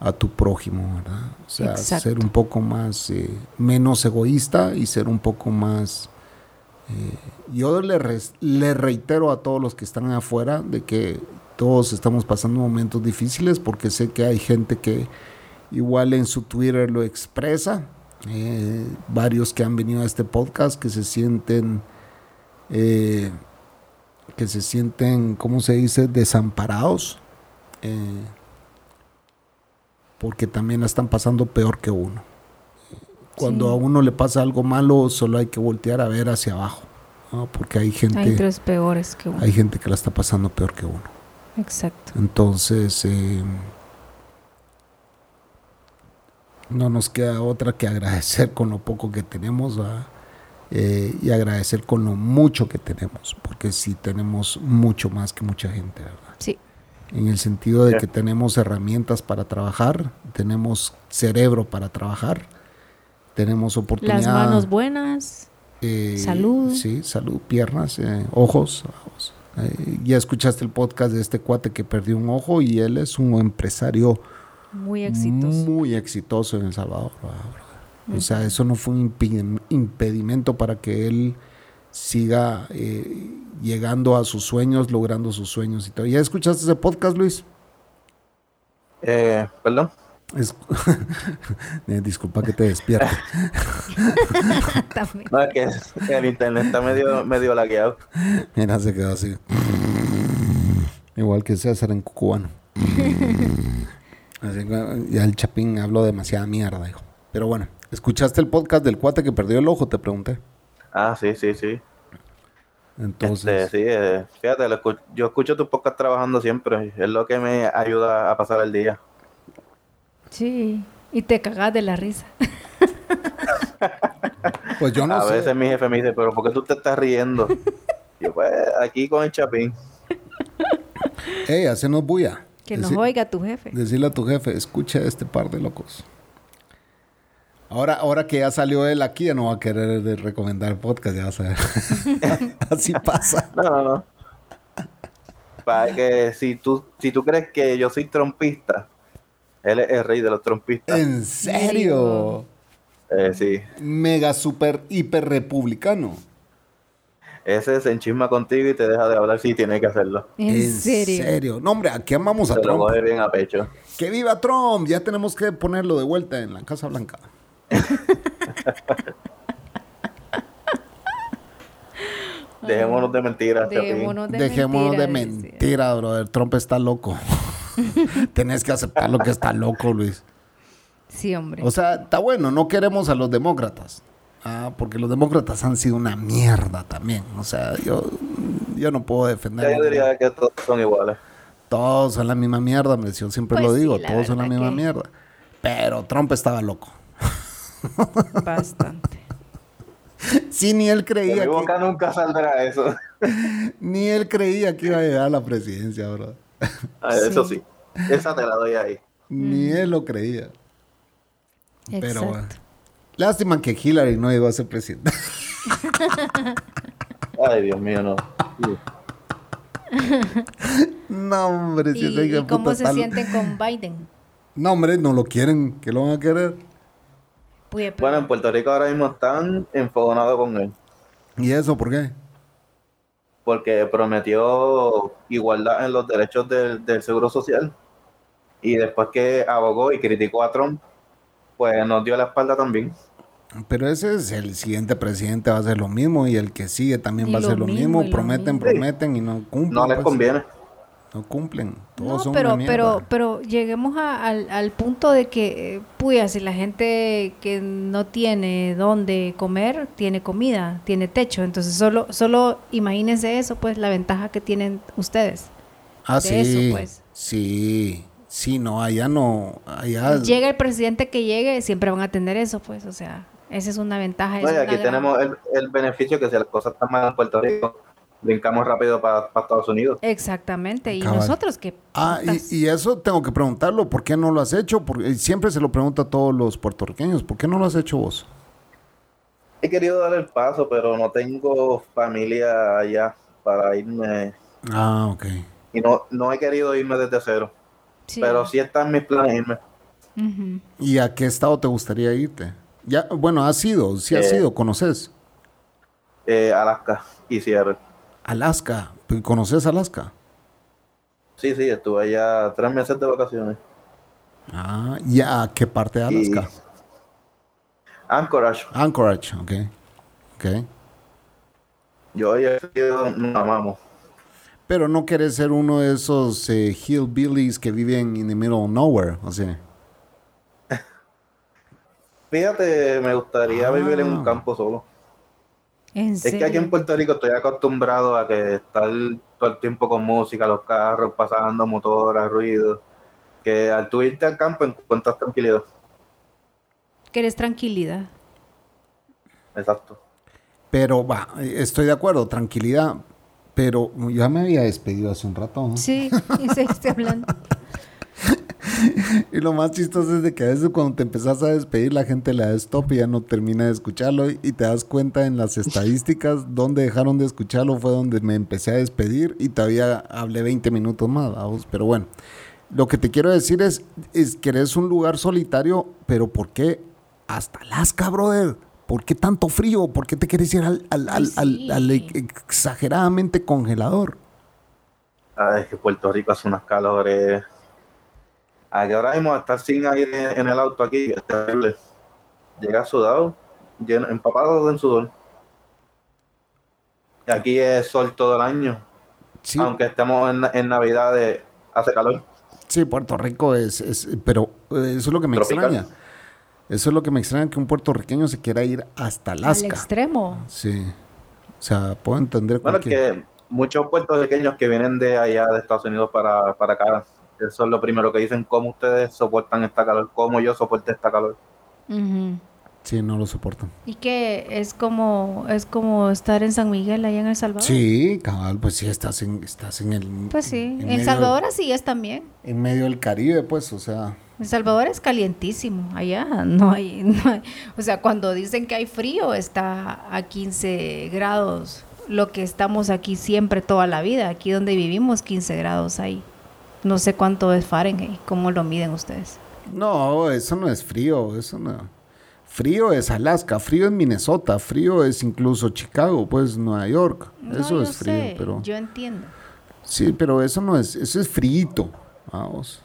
a tu prójimo, ¿verdad? O sea, Exacto. ser un poco más, eh, menos egoísta y ser un poco más... eh, yo le, le reitero a todos los que están afuera de que todos estamos pasando momentos difíciles porque sé que hay gente que igual en su Twitter lo expresa, eh, varios que han venido a este podcast que se sienten... eh, que se sienten, ¿cómo se dice?, desamparados. eh, porque también la están pasando peor que uno. Cuando Sí. a uno le pasa algo malo, solo hay que voltear a ver hacia abajo, ¿no? porque hay gente, Hay tres peores que uno. hay gente que la está pasando peor que uno. Exacto. Entonces, eh, no nos queda otra que agradecer con lo poco que tenemos ¿verdad? Eh, y agradecer con lo mucho que tenemos, porque sí tenemos mucho más que mucha gente, ¿verdad? Sí. en el sentido de que tenemos herramientas para trabajar, tenemos cerebro para trabajar, tenemos oportunidad. Las manos buenas. eh, salud. Sí, salud, piernas, eh, ojos. ojos. Eh, ya escuchaste el podcast de este cuate que perdió un ojo y él es un empresario Muy exitoso. muy exitoso en El Salvador. O sea, eso no fue un impedimento para que él siga eh, llegando a sus sueños, logrando sus sueños y todo. ¿Ya escuchaste ese podcast, Luis? Eh, perdón. Es- [LAUGHS] Eh, disculpa que te despierte. [LAUGHS] No, es que el internet está medio, medio lagueado. Mira, se quedó así. Igual que César en cubano. [LAUGHS] Así que ya el Chapín habló demasiada mierda, dijo. Pero bueno, ¿escuchaste el podcast del cuate que perdió el ojo? Te pregunté. Ah, sí, sí, sí. Entonces, Este, sí, eh, fíjate, lo yo escucho tu podcast trabajando siempre. Es lo que me ayuda a pasar el día. Sí. Y te cagas de la risa. [LAUGHS] pues yo no a sé. veces mi jefe me dice, pero ¿por qué tú te estás riendo? yo, pues, aquí con el chapín. Ey, hacenos bulla. Que nos Deci- oiga tu jefe. Decirle a tu jefe, escucha a este par de locos. Ahora, ahora que ya salió él aquí, ya no va a querer de recomendar el podcast, ya vas a ver. [LAUGHS] Así pasa. No, no, no. Para que si tú, si tú crees que yo soy trompista, él es el rey de los trompistas. ¿En serio? Eh, sí. Mega super hiper republicano. Ese se enchisma contigo y te deja de hablar si tiene que hacerlo. En, serio. No, hombre, aquí amamos a Se lo Trump. coge bien a pecho. ¡Que viva Trump! Ya tenemos que ponerlo de vuelta en la Casa Blanca. [LAUGHS] Dejémonos de mentiras. Dejémonos de Dejémonos de mentiras, brother. Trump está loco. [LAUGHS] Tenés que aceptar lo que está loco, Luis. Sí, hombre. O sea, está bueno, no queremos a los demócratas. Ah, porque los demócratas han sido una mierda también. O sea, yo, yo no puedo defender. Ya yo diría que todos son iguales. Todos son la misma mierda, hombre. Yo siempre Pues lo sí, digo, todos son la misma que- mierda. Pero Trump estaba loco. Bastante. [LAUGHS] Sí, ni él De creía mi que, nunca saldrá eso. [LAUGHS] ni él creía que iba a llegar a la presidencia, bro. Ah, Eso Sí. sí. Esa te la doy ahí. Ni él lo creía. Pero Exacto. bueno. Lástima que Hillary no llegó a ser presidente. Ay, Dios mío, no. no, hombre, si ¿Y, y de cómo se sienten con Biden? No, hombre, no lo quieren. ¿Qué lo van a querer? Pues, pero- Bueno, en Puerto Rico ahora mismo están enfogonados con él. ¿Y eso por qué? Porque prometió igualdad en los derechos del, del seguro social. Y después que abogó y criticó a Trump, pues nos dio la espalda también. Pero ese es el siguiente presidente, va a hacer lo mismo. Y el que sigue también Y va a hacer lo mismo, mismo. y lo Prometen, mismo. prometen y no cumplen. No les pues. conviene. No cumplen. Todos No, son pero, una pero, pero lleguemos a- al, al punto de que, eh, puya, si la gente que no tiene dónde comer, tiene comida, tiene techo. Entonces, solo, solo imagínense eso, pues, la ventaja que tienen ustedes. ah, de sí. eso, pues. Sí. Sí, no, allá no. Allá. Llega el presidente que llegue, siempre van a tener eso, pues, o sea, esa es una ventaja. es No, una aquí gran- tenemos el, el beneficio que si las cosas están mal en Puerto Rico, brincamos rápido para Estados Unidos. Exactamente, y Cabal. nosotros que... Ah, y, y eso tengo que preguntarlo. ¿Por qué no lo has hecho? Porque siempre se lo pregunto a todos los puertorriqueños. ¿Por qué no lo has hecho vos? He querido dar el paso, pero no tengo familia allá para irme. Ah, ok. Y no, no he querido irme desde cero. Sí. Pero sí están mis planes irme. ¿Y a qué estado te gustaría irte? Ya, bueno, has ido, sí has Eh. ido, conoces. Eh, Alaska y Seattle. Alaska, ¿conoces Alaska? Sí, sí, estuve allá tres meses de vacaciones. Ah, ¿y a qué parte de Y- Alaska? Anchorage. Anchorage, ok. Ok. Yo ya nos amamos. Pero no quieres ser uno de esos eh, hillbillies que viven in the middle of nowhere, o sea. Fíjate, me gustaría Ah. vivir en un campo solo. ¿En Es que aquí en? Puerto Rico estoy acostumbrado a que estar todo el tiempo con música, los carros pasando, motoras, ruido. Que al tú irte al campo encuentras tranquilidad. ¿Quieres tranquilidad? Exacto. Pero va, estoy de acuerdo, tranquilidad. Pero ya me había despedido hace un rato. ¿no? Sí, [LAUGHS] y seguiste hablando. [LAUGHS] Y lo más chistoso es de que a veces cuando te empezás a despedir la gente le da stop y ya no termina de escucharlo y te das cuenta en las estadísticas [LAUGHS] donde dejaron de escucharlo fue donde me empecé a despedir y todavía hablé 20 minutos más, vamos. pero bueno. Lo que te quiero decir es, es que eres un lugar solitario, pero ¿por qué hasta Alaska, brother? ¿Por qué tanto frío? ¿Por qué te quieres ir al, al- al- al- al sí. exageradamente congelador? Ay, es que Puerto Rico hace unas calores. Aquí ahora mismo estar sin aire en el auto aquí es terrible. Llega sudado, lleno, empapado en sudor. Y aquí es sol todo el año. Sí, Aunque estemos en, en Navidad, eh, hace calor. Sí, Puerto Rico es, es- pero eh, eso es lo que me Tropical. extraña. Eso es lo que me extraña que un puertorriqueño se quiera ir hasta Al Alaska. extremo. Sí. O sea, puedo entender Bueno, es cualquier- que muchos puertorriqueños que vienen de allá de Estados Unidos para, para acá, eso es lo primero que dicen, cómo ustedes soportan esta calor, cómo yo soporté esta calor. Sí, no lo soportan. Y que es como es como estar en San Miguel allá en El Salvador. Sí, cabal, pues sí, estás en, estás en el... Pues sí, en El Salvador así es también. En medio del Caribe, pues, o sea... El Salvador es calientísimo, allá no hay, [LAUGHS] no hay- o sea, cuando dicen que hay frío está a 15 grados, lo que estamos aquí siempre toda la vida, aquí donde vivimos 15 grados hay. No sé cuánto es Fahrenheit, cómo lo miden ustedes. No, eso no es frío, eso no... Frío es Alaska, frío es Minnesota, frío es incluso Chicago, pues Nueva York. No, eso yo es frío, sé, pero... yo entiendo. Sí, pero eso no es, eso es frito, vamos.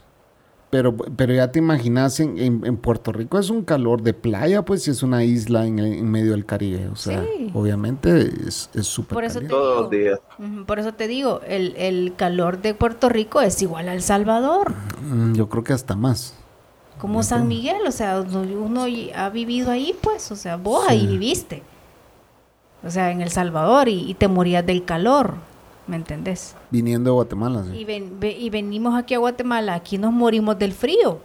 Pero, pero ya te imaginas, en, en- en Puerto Rico es un calor de playa, pues, y es una isla en, el- en medio del Caribe. O sea, Sí. obviamente es es súper te caliente. Todos los días. por eso te digo, el, el calor de Puerto Rico es igual al Salvador. Mm, Yo creo que hasta más. Como San Miguel, o sea, uno ha vivido ahí, pues, o sea, vos ahí viviste. O sea, en El Salvador y, y te morías del calor, ¿me entendés? Viniendo de Guatemala, sí. Y, ven- ve- y venimos aquí a Guatemala, aquí nos morimos del frío.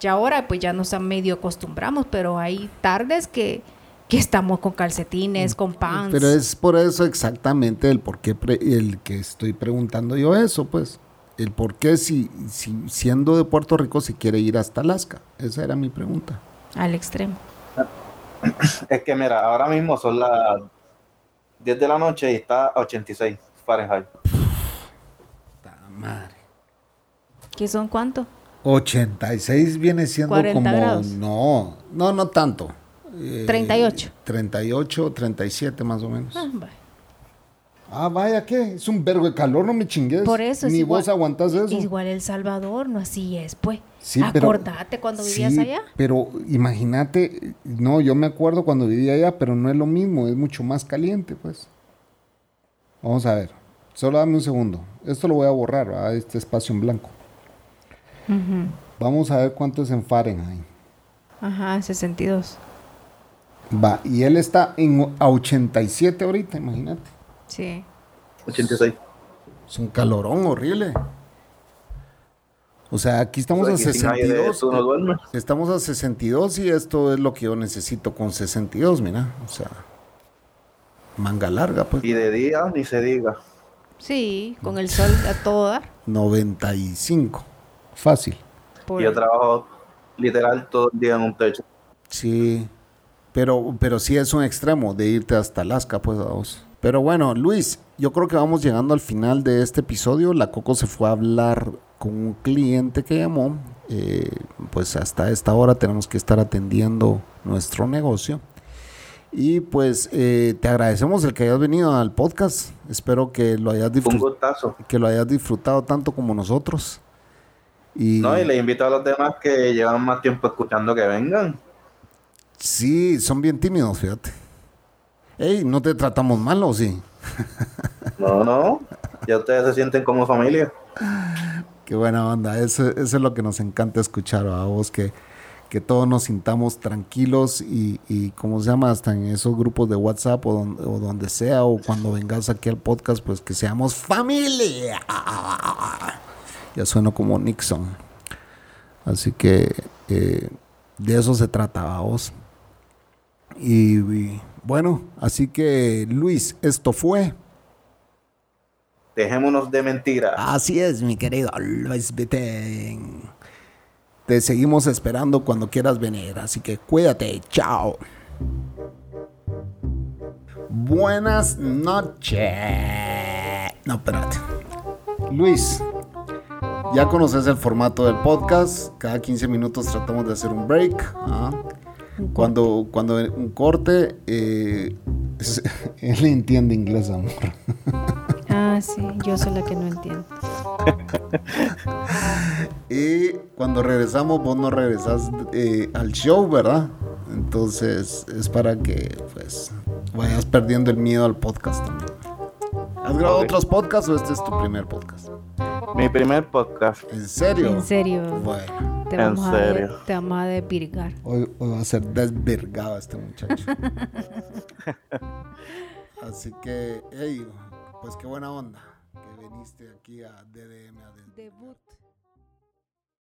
Ya ahora, pues ya nos a medio acostumbramos, pero hay tardes que, que estamos con calcetines, con pants. Pero es por eso exactamente el por qué pre- el que estoy preguntando yo eso, pues. El por qué si, si siendo de Puerto Rico se quiere ir hasta Alaska. Esa era mi pregunta. Al extremo. Es que mira, ahora mismo son las 10 de la noche y está a 86 Fahrenheit. madre. ¿Qué son cuánto? 86 viene siendo 40 como... grados. No, no, no tanto. Eh, 38. 38, 37 más o menos. Ah, vaya. Ah, vaya, ¿qué? Es un vergo de calor, no me chingues. Por eso es Ni igual- vos aguantás eso. Igual El Salvador, no así es, pues. Sí, pero- Acordate cuando vivías Sí, allá. Pero imagínate, no, yo me acuerdo cuando vivía allá, pero no es lo mismo, es mucho más caliente, pues. Vamos a ver, solo dame un segundo. Esto lo voy a borrar, ¿verdad? este espacio en blanco. Vamos a ver cuánto es en Fahrenheit. Ajá, 62. Va, y él está en, a 87 ahorita, imagínate. Sí. 86. Es un calorón horrible. O sea, aquí estamos O a sea, aquí sin aire, 62. tú no. Estamos a 62 y esto es lo que yo necesito con 62, mira. O sea, manga larga, pues. Y de día ni se diga. Sí, con el sol a todo dar. 95. Fácil. Por- Y yo trabajo literal todo el día en un techo. Sí. Pero, pero sí es un extremo de irte hasta Alaska, pues vamos. Pero bueno, Luis, yo creo que vamos llegando al final de este episodio. La Coco se fue a hablar con un cliente que llamó. Eh, pues hasta esta hora tenemos que estar atendiendo nuestro negocio. Y pues eh, te agradecemos el que hayas venido al podcast. Espero que lo hayas disfrutado, que lo hayas disfrutado tanto como nosotros. Y, No, y le invito a los demás que llevan más tiempo escuchando que vengan. Sí, son bien tímidos, fíjate. Ey, ¿no te tratamos mal o sí? No, no. Ya ustedes se sienten como familia. [LAUGHS] Qué buena onda. Eso, es lo que nos encanta escuchar a vos, que, que todos nos sintamos tranquilos y, y, ¿cómo se llama? Hasta en esos grupos de WhatsApp o donde, sea, o cuando vengas aquí al podcast, pues que seamos familia. Ya sueno como Nixon. Así que eh, de eso se trata, a vos. Y, y, bueno, así que Luis, esto fue. Dejémonos de mentiras. Así es, mi querido Luis Vitén. Te seguimos esperando cuando quieras venir, así que cuídate, chao. Buenas noches. No, espérate. Luis, ya conoces el formato del podcast. Cada 15 minutos tratamos de hacer un break. ¿ah? Cuando, cuando un corte, eh, es- [LAUGHS] él entiende inglés, amor. [LAUGHS] Ah, sí, yo soy la que no entiendo. [LAUGHS] Y cuando regresamos, vos no regresas eh, al show, ¿verdad? Entonces es para que pues vayas perdiendo el miedo al podcast también. ¿Has grabado otros podcasts o este es tu primer podcast? Mi primer podcast. ¿En serio? En serio. Bueno, Te En vamos, a de- serio. te vamos a desvirgar. hoy, hoy va a ser desvergado este muchacho. [LAUGHS] Así que, hey, pues qué buena onda que viniste aquí a DDM.